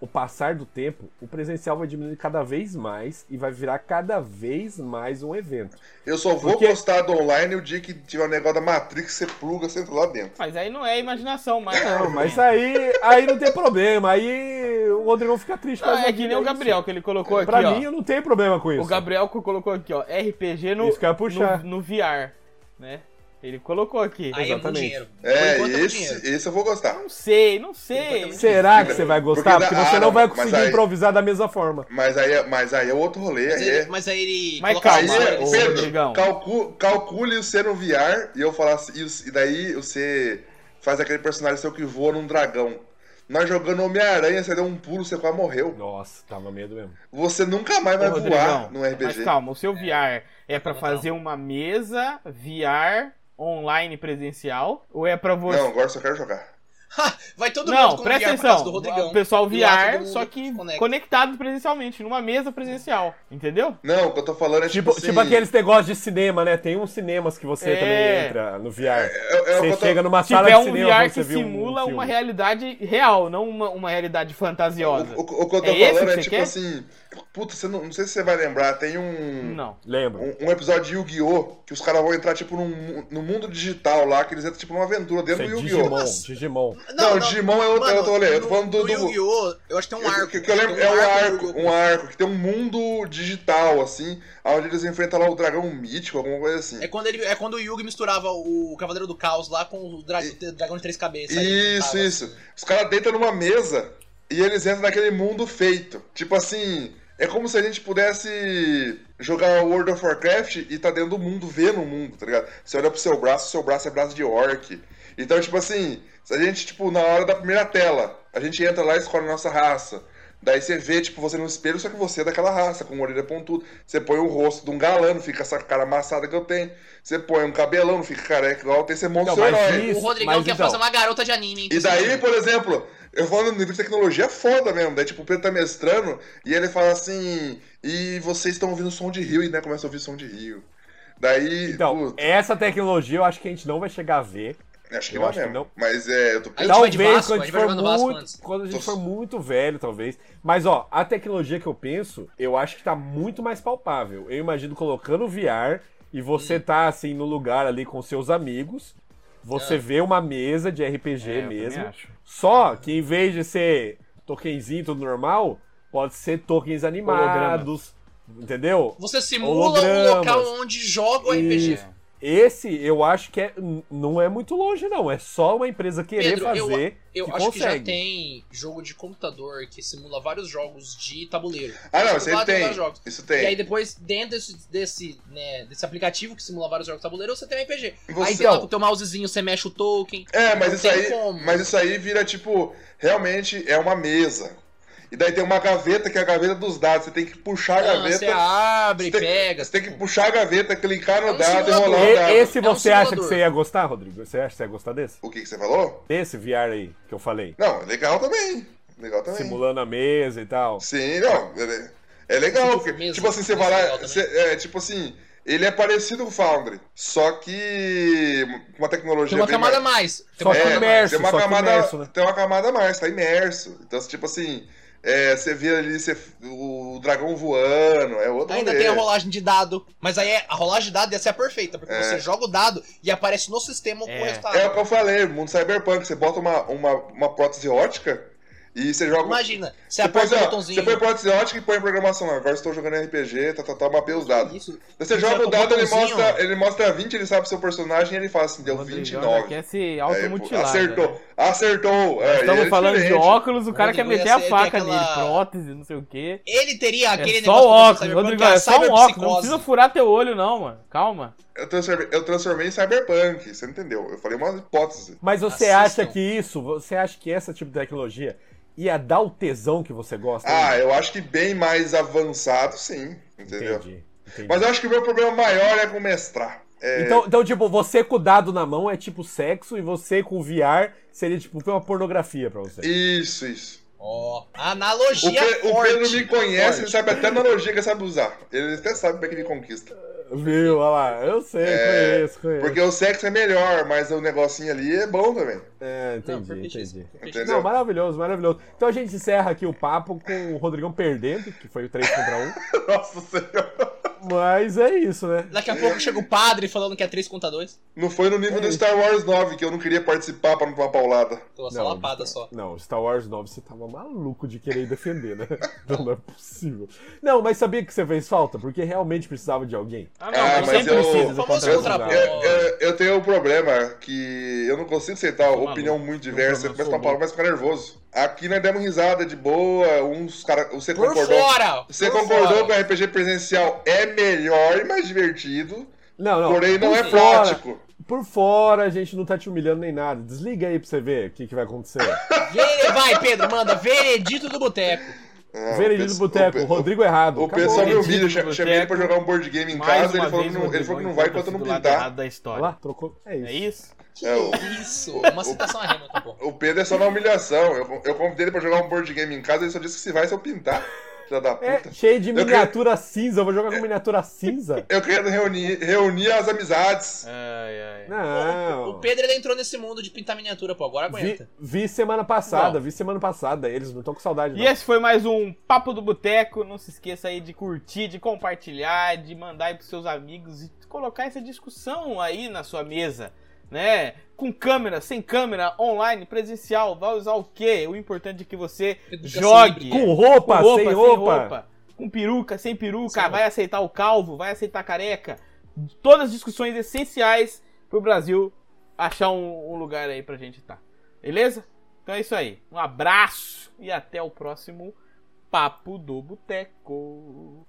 S2: o passar do tempo, o presencial vai diminuir cada vez mais e vai virar cada vez mais um evento.
S4: Eu só vou
S2: Porque-
S4: gostar do online o dia que tiver um negócio da Matrix, você pluga, você entra lá dentro.
S1: Mas aí não é imaginação, mas.
S2: Não, mas aí, aí não tem problema. Aí o Rodrigo fica triste com as
S1: é que nem o. Gabriel, que ele colocou aqui,
S2: Pra
S1: ó.
S2: mim, eu não tenho problema com isso.
S1: O Gabriel que colocou aqui, ó. RPG no,
S2: Isso
S1: no, no VR, né? Ele colocou aqui.
S3: Aí é muito
S2: Exatamente.
S3: dinheiro.
S4: É,
S3: enquanto é
S4: esse,
S3: dinheiro.
S4: esse eu vou gostar.
S1: Não sei, não sei.
S2: Será que você vai gostar?
S4: Porque
S2: Porque, você
S4: ah,
S2: não vai
S4: mas
S2: conseguir
S4: aí-
S2: improvisar da mesma forma.
S4: Mas aí, é- mas aí é outro rolê.
S3: Mas
S4: Aí
S3: aí,
S4: é,
S3: mas aí ele.
S1: Mas calma,
S4: aí é,
S1: ô.
S4: Pedro,
S1: Rodrigão.
S4: calcu- calcule você no VR e eu falar assim, e, o- daí você faz aquele personagem seu que voa num dragão. Nós jogando Homem-Aranha, você deu um pulo, você quase morreu.
S2: Nossa, tava medo mesmo.
S4: Você nunca mais
S1: Ô,
S4: vai
S1: Rodrigão,
S4: voar no
S1: Mas
S4: RPG.
S1: calma, o seu VR é pra
S3: Não,
S1: fazer uma mesa VR online presencial? Ou é pra você.
S4: Não, agora eu só quero jogar.
S3: Ha, vai todo
S1: Não,
S3: mundo com
S1: presta
S3: VR
S1: atenção.
S3: do Rodrigão.
S1: O pessoal VR, só que
S3: conecta.
S1: conectado presencialmente, numa mesa presencial. Entendeu?
S4: Não, o que eu tô falando é tipo,
S2: Tipo,
S4: assim...
S2: tipo aqueles negócios de cinema, né? Tem uns cinemas que você
S1: É.
S2: também entra no VR.
S4: É, é que
S2: você
S4: tô-
S2: chega numa
S1: Tipo,
S2: sala
S1: é
S2: de
S1: um
S2: cinema
S1: VR
S2: pra
S1: que
S2: você ver um
S1: simula
S2: filme.
S1: uma realidade real, não uma, uma realidade fantasiosa.
S4: O, o- o que eu tô
S1: É esse
S4: falando
S1: que
S4: é tipo
S1: quer?
S4: assim... Puta, você não, não sei se você vai lembrar, tem um...
S1: Não.
S2: Lembra?
S4: Um, um episódio de Yu-Gi-Oh! que os caras vão entrar, tipo, num, no mundo digital lá, que eles entram, tipo, numa aventura dentro
S2: Isso é
S4: do Yu-Gi-Oh!
S2: Digimon,
S3: Nossa.
S2: Digimon.
S4: Não, Digimon é outro- é outro rolê, eu tô falando do-
S3: no
S4: do-
S3: Yu-Gi-Oh! Eu acho que tem um arco.
S4: Que, que eu lembro,
S3: Tem
S4: é um
S3: do
S4: arco,
S3: Yu-Gi-Oh!
S4: um arco, que tem um mundo digital, assim, onde eles enfrentam lá o dragão mítico, alguma coisa assim.
S3: É quando, ele, é quando o Yugi misturava o Cavaleiro do Caos lá com o, dra- o dragão de três cabeças.
S4: Isso, isso.
S3: assim.
S4: Os caras deitam numa mesa e eles entram naquele mundo feito. Tipo assim, é como se a gente pudesse jogar World of Warcraft e tá dentro do mundo, vendo o mundo, tá ligado? Você olha pro seu braço, seu braço é braço de orc. Então, tipo assim, se a gente, tipo, na hora da primeira tela, a gente entra lá e escolhe a nossa raça. Daí você vê, tipo, você no espelho, só que você é daquela raça, com orelha pontuda. Você põe o rosto de um galã, não fica essa cara amassada que eu tenho. Você põe um cabelão, não fica careca igual tenho, você monta o
S2: Então,
S4: seu herói.
S2: isso-
S5: O Rodrigão quer
S2: então-
S5: fazer uma garota de anime?
S4: E daí, por exemplo, eu falo no nível de tecnologia é foda mesmo. Daí, tipo, o Pedro tá mestrando e ele fala assim. E vocês estão ouvindo som de rio, e né? Começa a ouvir som de rio. Daí.
S2: Então,
S4: puta,
S2: essa tecnologia eu acho que a gente não vai chegar a ver.
S4: Acho que
S2: eu
S4: não
S2: acho que
S4: mesmo.
S2: não.
S4: Mas é, eu tô
S5: de
S2: Talvez
S5: Vasco,
S2: quando
S5: a
S2: a
S5: gente
S2: for muito,
S5: antes.
S2: quando a gente
S4: Nossa.
S2: for muito velho, talvez. Mas ó, a tecnologia que eu penso, eu acho que tá muito mais palpável. Eu imagino colocando o VR e você
S5: Hum.
S2: tá assim no lugar ali com seus amigos, você
S5: Ah.
S2: vê uma mesa de RPG
S1: É,
S2: mesmo. Só que em vez de ser tokenzinho tudo normal, pode ser tokens animados, entendeu?
S5: Você simula um
S2: Hologramas.
S5: local onde joga o RPG.
S2: Isso. Esse eu acho que é, não é muito longe, não. É só uma empresa querer
S5: Pedro, eu-
S2: fazer.
S5: Eu
S2: que
S5: acho que já
S2: consegue.
S5: tem jogo de computador que simula vários jogos de tabuleiro.
S4: Ah, não,
S5: Você
S4: isso tem. Isso
S5: E aí
S4: tem.
S5: depois, dentro desse, desse, né, desse aplicativo que simula vários jogos de tabuleiro, você tem um RPG.
S4: Você-
S5: Aí lá com o teu mousezinho você mexe o token.
S4: É, mas isso
S5: tem
S4: aí.
S5: como.
S4: Mas isso aí vira, tipo, realmente é uma mesa. E daí tem uma gaveta que é a gaveta dos dados. Você tem que puxar a
S5: Ah,
S4: gaveta.
S5: você abre,
S4: você tem-
S5: pega.
S4: Você tem que puxar a gaveta, clicar no
S5: É um
S4: dado e rolar o dado.
S2: esse
S5: É um
S2: você acha que você ia gostar, Rodrigo? Você acha que você ia gostar desse?
S4: O que, que você falou?
S2: Desse VR aí que eu falei.
S4: Não, legal também. Legal também.
S2: Simulando a mesa e tal.
S4: Sim, não. É, é legal.
S5: Tipo,
S4: porque,
S5: mesmo,
S4: tipo assim, você vai lá. você- é, tipo assim, ele é parecido com o Foundry. Só que. com uma tecnologia.
S5: Tem uma camada
S4: mais-
S5: mais. Tem
S2: Só
S5: uma camada a mais.
S2: imerso,
S4: tem uma
S2: só que
S4: camada,
S2: imerso, né?
S4: tem uma camada mais, tá imerso. Então, tipo assim, é, você vê ali você- o dragão voando, é outro
S5: Ainda
S4: rolê.
S5: tem a rolagem de dado. Mas aí é- a rolagem de dado ia ser a perfeita, porque
S4: É.
S5: você joga o dado e aparece no sistema com
S1: É.
S5: o resultado.
S4: É o que eu falei, mundo cyberpunk, você bota uma, uma, uma prótese ótica e você joga.
S5: Imagina, você
S4: Você, põe,
S5: aperta o botãozinho.
S4: você põe prótese ótica e põe em programação. Agora estou jogando RPG, tá, tá, tá, mapei os dados.
S5: Isso.
S4: Daí Você
S5: Você
S4: joga o
S5: aperta o
S4: dado, ele mostra, ele mostra 20, ele sabe o seu personagem e ele fala assim, deu
S1: O Rodrigão já
S4: 29.
S1: quer se automutilar.
S4: acertou,
S1: né?
S4: acertou. É,
S1: Estamos
S4: é
S1: falando de
S4: diferente.
S1: óculos, o cara quer
S5: Rodrigo
S1: meter a faca
S5: aquela-
S1: nele, prótese, não sei o quê.
S5: Ele teria aquele
S1: É só o
S5: negócio do
S1: óculos, Rodrigo, é só um óculos, não precisa furar teu olho não, mano. Calma.
S4: Eu transformei, eu transformei em cyberpunk, você não entendeu? Eu falei uma hipótese.
S2: Mas você
S5: Assistam.
S2: acha que isso, você acha que esse tipo de tecnologia ia dar o tesão que você gosta?
S4: Ah, eu acho que bem mais avançado, sim. Entendeu?
S2: entendi. entendi.
S4: Mas eu acho que o meu problema maior é com mestrar. É,
S2: Então, então, tipo, você com o dado na mão é tipo sexo e você com o VR seria tipo uma pornografia pra você.
S4: Isso, isso.
S5: Ó,
S4: O,
S5: analogia
S4: Pe- o
S5: forte.
S4: Pedro me conhece,
S5: forte.
S4: ele sabe até analogia que ele sabe usar. Ele até sabe como é que me conquista.
S2: Viu? Olha lá, eu sei,
S4: É,
S2: conheço, conheço.
S4: Porque o sexo é melhor, mas o negocinho ali é bom também.
S2: É,
S5: Não,
S2: entendi,
S5: perfeitíssimo,
S2: entendi.
S4: Entendeu?
S2: Não, maravilhoso, maravilhoso. Então a gente encerra aqui o papo com o Rodrigão perdendo, que foi o 3 contra 1.
S4: Nossa senhora.
S2: Mas é isso, né?
S5: Daqui a pouco chega o padre falando que é 3 contra 2.
S4: Não foi no nível
S2: É
S4: do
S2: isso.
S4: Star Wars 9, que eu não queria participar pra não tomar paulada.
S5: Tô só lapada só.
S2: Não, Star Wars 9 você tava maluco de querer defender, né? Não, não é possível. Não, mas sabia que você fez falta? Porque realmente precisava de alguém.
S1: Ah, não,
S4: Ah,
S1: mas
S4: eu-. Eu, eu- eu tenho um problema que eu não consigo aceitar
S1: Tô
S4: opinião
S1: maluco.
S4: muito diversa. Eu começo a paulada, mas ficar nervoso. Aqui nós demos risada de boa, uns caras. Você
S5: Por
S4: concordou?
S5: fora!
S4: Você
S5: por
S4: concordou
S5: fora.
S4: que o RPG presencial é melhor e mais divertido,
S2: Não, não.
S4: porém não
S2: por
S4: é
S2: fora-
S4: prático.
S2: Por fora, a gente não tá te humilhando nem nada. Desliga aí pra você ver o que, que vai acontecer.
S5: Vai, Pedro, manda. Veredito do boteco.
S4: Ah,
S2: Veredito Boteco, o Rodrigo errado.
S4: O pessoal me humilha, chamei ele pra jogar um board game em casa,
S1: uma
S4: ele falou, não, ele falou que não vai enquanto não pintar.
S1: da história.
S2: lá, trocou. É isso.
S1: É isso?
S5: Que
S4: É, o-
S5: isso? Uma citação a Hamilton, pô.
S4: O Pedro é só na humilhação. Eu, eu convidei ele pra jogar um board game em casa, ele só disse que se vai se eu pintar. Filha da
S2: É,
S4: puta.
S2: cheio de
S4: Eu
S2: miniatura cinza. Eu vou jogar com miniatura cinza?
S4: Eu quero reunir, reunir as amizades.
S1: Ai, ai.
S2: Não.
S5: O Pedro ele entrou nesse mundo de pintar miniatura, pô. Agora
S2: Vi,
S5: aguenta.
S2: vi semana passada,
S1: Bom.
S2: vi semana passada. Eles não estão com saudade,
S1: E
S2: não.
S1: esse foi mais um Papo do Boteco. Não se esqueça aí de curtir, de compartilhar, de mandar aí pros seus amigos e colocar essa discussão aí na sua mesa, né? Com câmera, sem câmera, online, presencial, vai usar o quê? O importante é que você
S5: Educação
S1: jogue.
S2: Com roupa,
S1: com roupa,
S2: sem
S1: sem
S2: roupa.
S1: roupa, com peruca, sem peruca,
S5: roupa.
S1: vai aceitar o calvo, vai aceitar careca. Todas as discussões essenciais pro Brasil achar um, um lugar aí pra gente estar. Beleza? Então é isso aí. Um abraço e até o próximo Papo do Boteco.